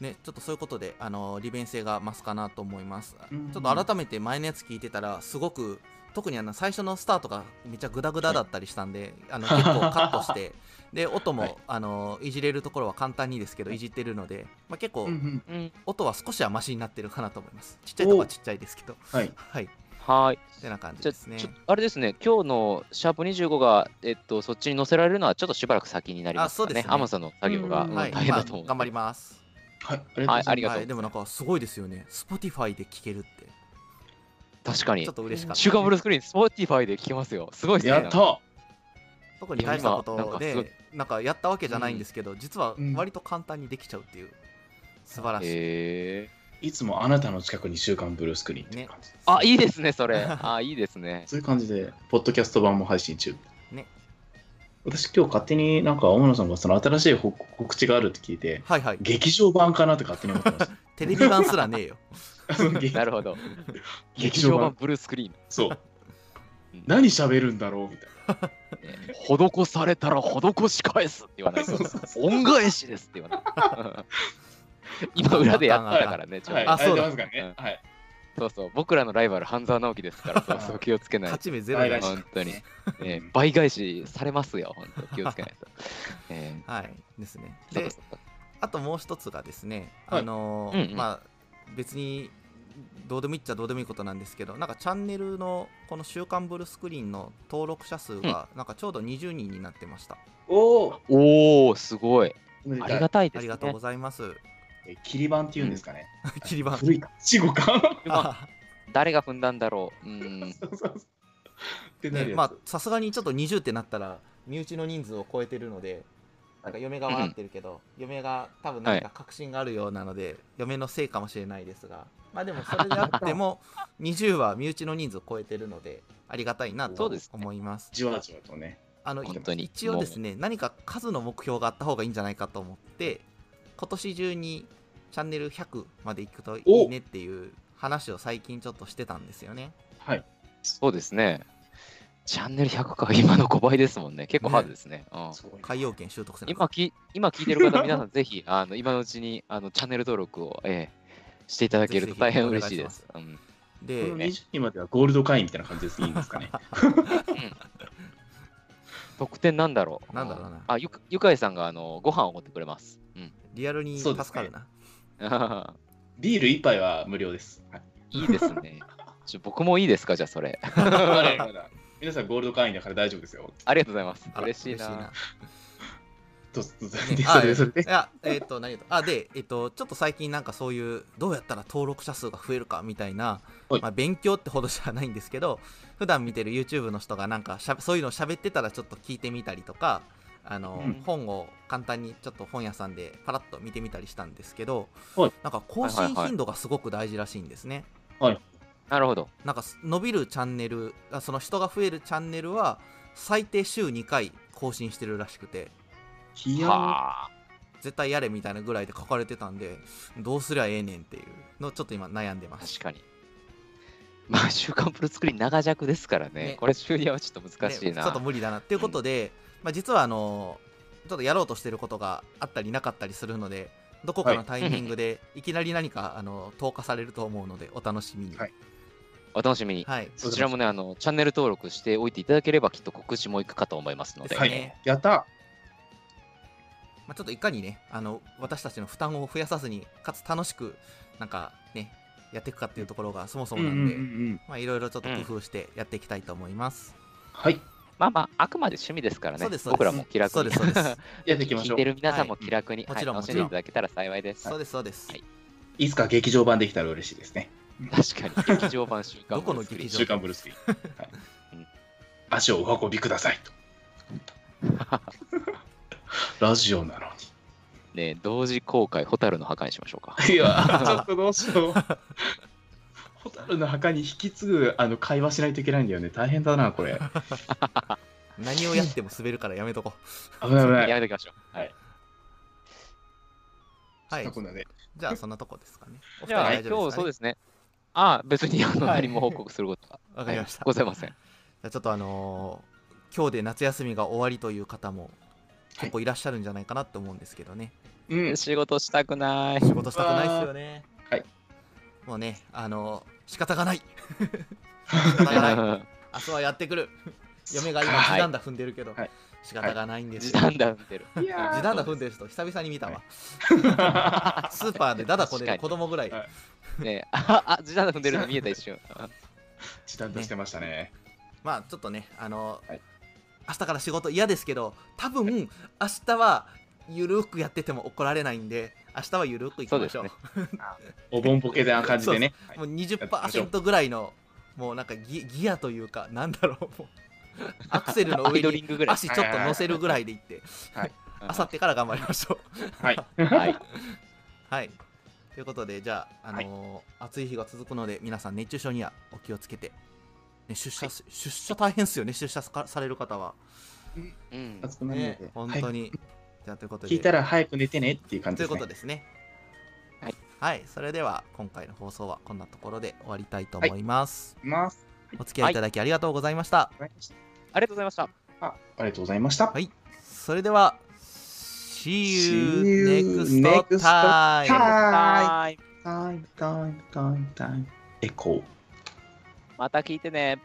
Speaker 1: ね、ちょっとそういうことであの利便性が増すかなと思います、
Speaker 3: うん。
Speaker 1: ちょっと改めて前のやつ聞いてたらすごく特にあの最初のスタートがめっちゃグダグダだったりしたんで、あの *laughs* 結構カットしてで音も、
Speaker 3: はい。
Speaker 1: あのいじれるところは簡単にですけどい。じってるので、まあ、結構、
Speaker 3: うんうん。
Speaker 2: うん。
Speaker 1: 音は少しはマシになってるかなと思います。ちっちゃいとこはちっちゃいですけど。
Speaker 3: はい。
Speaker 1: はい。
Speaker 2: はい。
Speaker 1: てな感じですね。
Speaker 2: あれですね、今日のシャープ25が、えっと、そっちに載せられるのはちょっとしばらく先になりますかね。
Speaker 1: あそうですね。
Speaker 2: アマゾンの作業が大変だと思う、
Speaker 1: まあ頑張ります。
Speaker 3: はい。
Speaker 2: はいありがとう
Speaker 1: はい、でもなんかすごいですよね。Spotify で聴けるって。
Speaker 2: 確かに。
Speaker 1: ちょっ。と嬉しかった
Speaker 2: シュガーブルースクリーン、Spotify で聞けますよ。すごいですね。
Speaker 3: やった
Speaker 1: 特に大したこ
Speaker 2: いや今なん
Speaker 1: と
Speaker 2: かすごい。
Speaker 1: でなんかやったわけじゃないんですけど、実は
Speaker 3: うん
Speaker 1: 割と簡単にできちゃうっていう素晴らしい、
Speaker 2: へー
Speaker 3: いつもあなたの近くに週刊ブルースクリーンって感じです
Speaker 2: あ、いいですね、それ。あ、いいですね。*laughs*
Speaker 3: そういう感じで、ポッドキャスト版も配信中。
Speaker 1: ね
Speaker 3: 私今日勝手になんか大野さんがその新しい報告知があるって聞いて、
Speaker 1: はいはい
Speaker 3: 劇場版かなって勝手に思ってまし *laughs*
Speaker 1: テレビ版すらねえよ *laughs*
Speaker 2: なるほど。
Speaker 3: 劇場版
Speaker 2: ブルースクリーン。
Speaker 3: そう。何喋るんだろうみたいな。*laughs*
Speaker 2: 施されたら施し返すって言わないと。恩返しですって言わない。*laughs* 今裏でやったからね、ちょっと。
Speaker 3: はい、
Speaker 1: あそうだ。
Speaker 3: やってますからね。はい。
Speaker 2: そうそう、僕らのライバル、半沢直樹ですから、そうそう、気をつけないと。
Speaker 1: 勝ち目ゼロ
Speaker 2: 本当に、え
Speaker 3: うん
Speaker 2: ー倍返しされますよ、本当。気をつけないと。え
Speaker 1: はいですね。であともう一つがですね、
Speaker 3: はい。
Speaker 1: あのまあ別にどうでもいいっちゃどうでもいいことなんですけどなんかチャンネルのこの「週刊ブルースクリーン」の登録者数がなんかちょうど20人になってました、
Speaker 3: おお
Speaker 2: おー、すごい。ありがたいですね。
Speaker 1: ありがとうございます
Speaker 3: え切り板っていうんですかね。*laughs*
Speaker 1: 切り板
Speaker 3: 古いか。死後か。*laughs*
Speaker 1: あ
Speaker 2: 誰が踏んだんだろう。うん。
Speaker 3: そうそうそうってなるやつ
Speaker 1: ねまあさすがにちょっと20ってなったら身内の人数を超えてるのでなんか嫁が笑ってるけど、嫁が多分何か確信があるようなので、嫁のせいかもしれないですがまあでもそれであっても *laughs* 20は身内の人数を超えてるのでありがたいなと思います
Speaker 3: じわじわとね。
Speaker 1: あの
Speaker 2: 本当に
Speaker 1: 一応ですね何か数の目標があった方がいいんじゃないかと思って今年中にチャンネル100までいくといいねっていう話を最近ちょっとしてたんですよね
Speaker 3: はい。
Speaker 2: そうですね。チャンネル100か、今の5倍ですもんね。結構ハードですね。
Speaker 1: 海洋圏習得
Speaker 2: 今き今聞いてる方、皆さんぜひ *laughs* あの今のうちにあのチャンネル登録を、えーしていただけると大変嬉しいです。うん
Speaker 1: で
Speaker 3: この20人まではゴールド会員みたいな感じですいいですかね。*laughs*
Speaker 2: 特典なんだろう
Speaker 1: なんだろうな
Speaker 2: あ、ゆかゆかいさんがあのご飯を持ってくれます。うん。
Speaker 1: リアルに助かるな、
Speaker 3: ビール一杯は無料です。はい
Speaker 2: いいですね。ちょ僕もいいですかじゃあそれ。*laughs*
Speaker 3: 皆さんゴールド会員だから大丈夫ですよ。
Speaker 2: ありがとうございます。嬉しいな。
Speaker 3: どうぞどうぞ
Speaker 1: ね
Speaker 3: で
Speaker 1: あ
Speaker 3: それでそれで
Speaker 1: い。や、えっ、と、何言うとあ、で、えっ、と、ちょっと最近なんかそういう、どうやったら登録者数が増えるかみたいな、
Speaker 3: はい
Speaker 1: まあ、勉強ってほどじゃないんですけど、*laughs* 普段見てる YouTube の人がなんかしゃべそういうのを喋ってたらちょっと聞いてみたりとか、あの、
Speaker 3: うん
Speaker 1: 本を簡単にちょっと本屋さんでパラッと見てみたりしたんですけど、
Speaker 3: はい
Speaker 1: なんか更新頻度がすごく大事らしいんですね。
Speaker 2: なるほど。
Speaker 1: なんか伸びるチャンネルあその人が増えるチャンネルは最低週2回更新してるらしくて
Speaker 3: いや
Speaker 2: はあ。
Speaker 1: 絶対やれみたいなぐらいで書かれてたんでどうすりゃええねんっていうのをちょっと今悩んでます
Speaker 2: 確かに。まあ、週刊プロ作り長尺ですからね。
Speaker 1: ね
Speaker 2: これ、収入はちょっと難しいな。
Speaker 1: ねちょっと無理だなっていうことで、まあ、実はあのちょっとやろうとしてることがあったりなかったりするのでどこかのタイミングでいきなり何かあの投下されると思うのでお楽しみに
Speaker 3: はい
Speaker 2: お楽しみに。
Speaker 1: はい
Speaker 2: そちらもね、あの、チャンネル登録しておいていただければ、きっと告知もいくかと思いますので。
Speaker 3: は
Speaker 1: ね
Speaker 3: い。やった
Speaker 1: まあ、ちょっといかにねあの私たちの負担を増やさずにかつ楽しくなんかねやっていくかっていうところがそもそもなんで、
Speaker 3: ん。
Speaker 1: まあいろいろちょっと工夫してやっていきたいと思います、
Speaker 3: はい。
Speaker 2: まあまあ、あくまで趣味ですからね
Speaker 1: そうです。そうです
Speaker 2: 僕らも気楽に。
Speaker 1: そうですそうです *laughs*
Speaker 3: やっていきましょ。
Speaker 2: 聞いうてる皆さんも気楽に、
Speaker 1: はい
Speaker 2: はい
Speaker 1: もちろんもちろん
Speaker 2: 楽しんでいただけたら幸いです。
Speaker 1: そうですそうです、
Speaker 2: はい
Speaker 3: いつか劇場版できたら嬉しいですね。
Speaker 2: 確かに、劇場版週刊
Speaker 1: どこの
Speaker 2: ブルースクリーン
Speaker 1: 劇場
Speaker 3: 週刊ブルースクリーン。はい
Speaker 2: うん
Speaker 3: 足をお運びくださいと。*laughs* ラジオなの
Speaker 2: ね同時公開、ホタルの墓にしましょうか。
Speaker 3: に。いや、*laughs* ちょっとどうしよう。ホタルの墓に引き継ぐあの会話しないといけないんだよね。大変だな、これ。*laughs*
Speaker 1: 何をやっても滑るからやめとこ
Speaker 3: 危ない危ない。
Speaker 2: やめときましょう。はい。
Speaker 1: うはいじゃあそんなとこですかねお二
Speaker 2: じゃあ、
Speaker 1: 人大丈夫
Speaker 2: 今
Speaker 1: ですかね？
Speaker 2: 日そうですね。ああ、別にあの
Speaker 3: はい。
Speaker 2: 何も報告することは、*laughs*
Speaker 1: わかりました、
Speaker 2: はい。ございません。
Speaker 1: じゃあちょっとあのー今日で夏休みが終わりという方も結構い。らっしゃるんじゃないかなと思うんですけどね、
Speaker 3: うん。
Speaker 2: 仕事したくない。
Speaker 1: 仕事したくないですよね。
Speaker 3: はい。
Speaker 1: もうねあのー仕方がない。仕方がない。*laughs* 明日はやってくる。*laughs* 嫁が今
Speaker 3: はい。
Speaker 1: 時短だ踏んでるけど、
Speaker 3: はい。
Speaker 1: 仕方がないんです
Speaker 2: 時
Speaker 1: よ、
Speaker 2: 短だ踏んでる。
Speaker 1: 時短だ踏んでる人久々に見たわ、
Speaker 3: は
Speaker 1: スーパーでダダこねる子供ぐらい、
Speaker 3: はい
Speaker 2: ねあ、あ、時短だ踏んでるの見えた一瞬。
Speaker 3: 時短としてましたね。
Speaker 1: まあちょっとねあのー
Speaker 3: はい
Speaker 1: 明日から仕事嫌ですけど多分明日はゆるくやってても怒られないんで明日はゆるくいきましょう
Speaker 2: そう *laughs*
Speaker 3: お盆ボケな感じでね。はい
Speaker 1: もう20%ぐらいのもうなんかギギアというかなんだろうもう *laughs* アクセルの
Speaker 2: アイドリ
Speaker 1: 上に
Speaker 2: ングぐらい。
Speaker 1: 足ちょっと乗せるぐらいでいってあさってから頑張りましょう
Speaker 3: はい。
Speaker 2: はい。*laughs*
Speaker 1: はいということでじゃあ、あのー暑い日が続くので皆さん熱中症にはお気をつけて、ね、出社、出社大変ですよね出社さされる方は
Speaker 2: うん。
Speaker 3: 熱くなるの
Speaker 1: ね
Speaker 3: で。
Speaker 1: 本当に、じゃあということで
Speaker 3: 聞いたら早く寝てねっていう感じ
Speaker 1: という
Speaker 3: ですね。
Speaker 1: ことですね。
Speaker 2: はい。
Speaker 1: はい。それでは、今回の放送はこんなところで終わりたいと思います。
Speaker 3: ます。
Speaker 1: お付き合いいただきありがとうございました。
Speaker 2: ありがとうございました。
Speaker 3: あありがとうございました。
Speaker 1: はいそれでは、See you
Speaker 3: See you
Speaker 1: next
Speaker 3: next
Speaker 1: time!
Speaker 3: time.
Speaker 2: はい。
Speaker 3: タイムタイムタイムタイム。エコー。
Speaker 2: また聞いてね。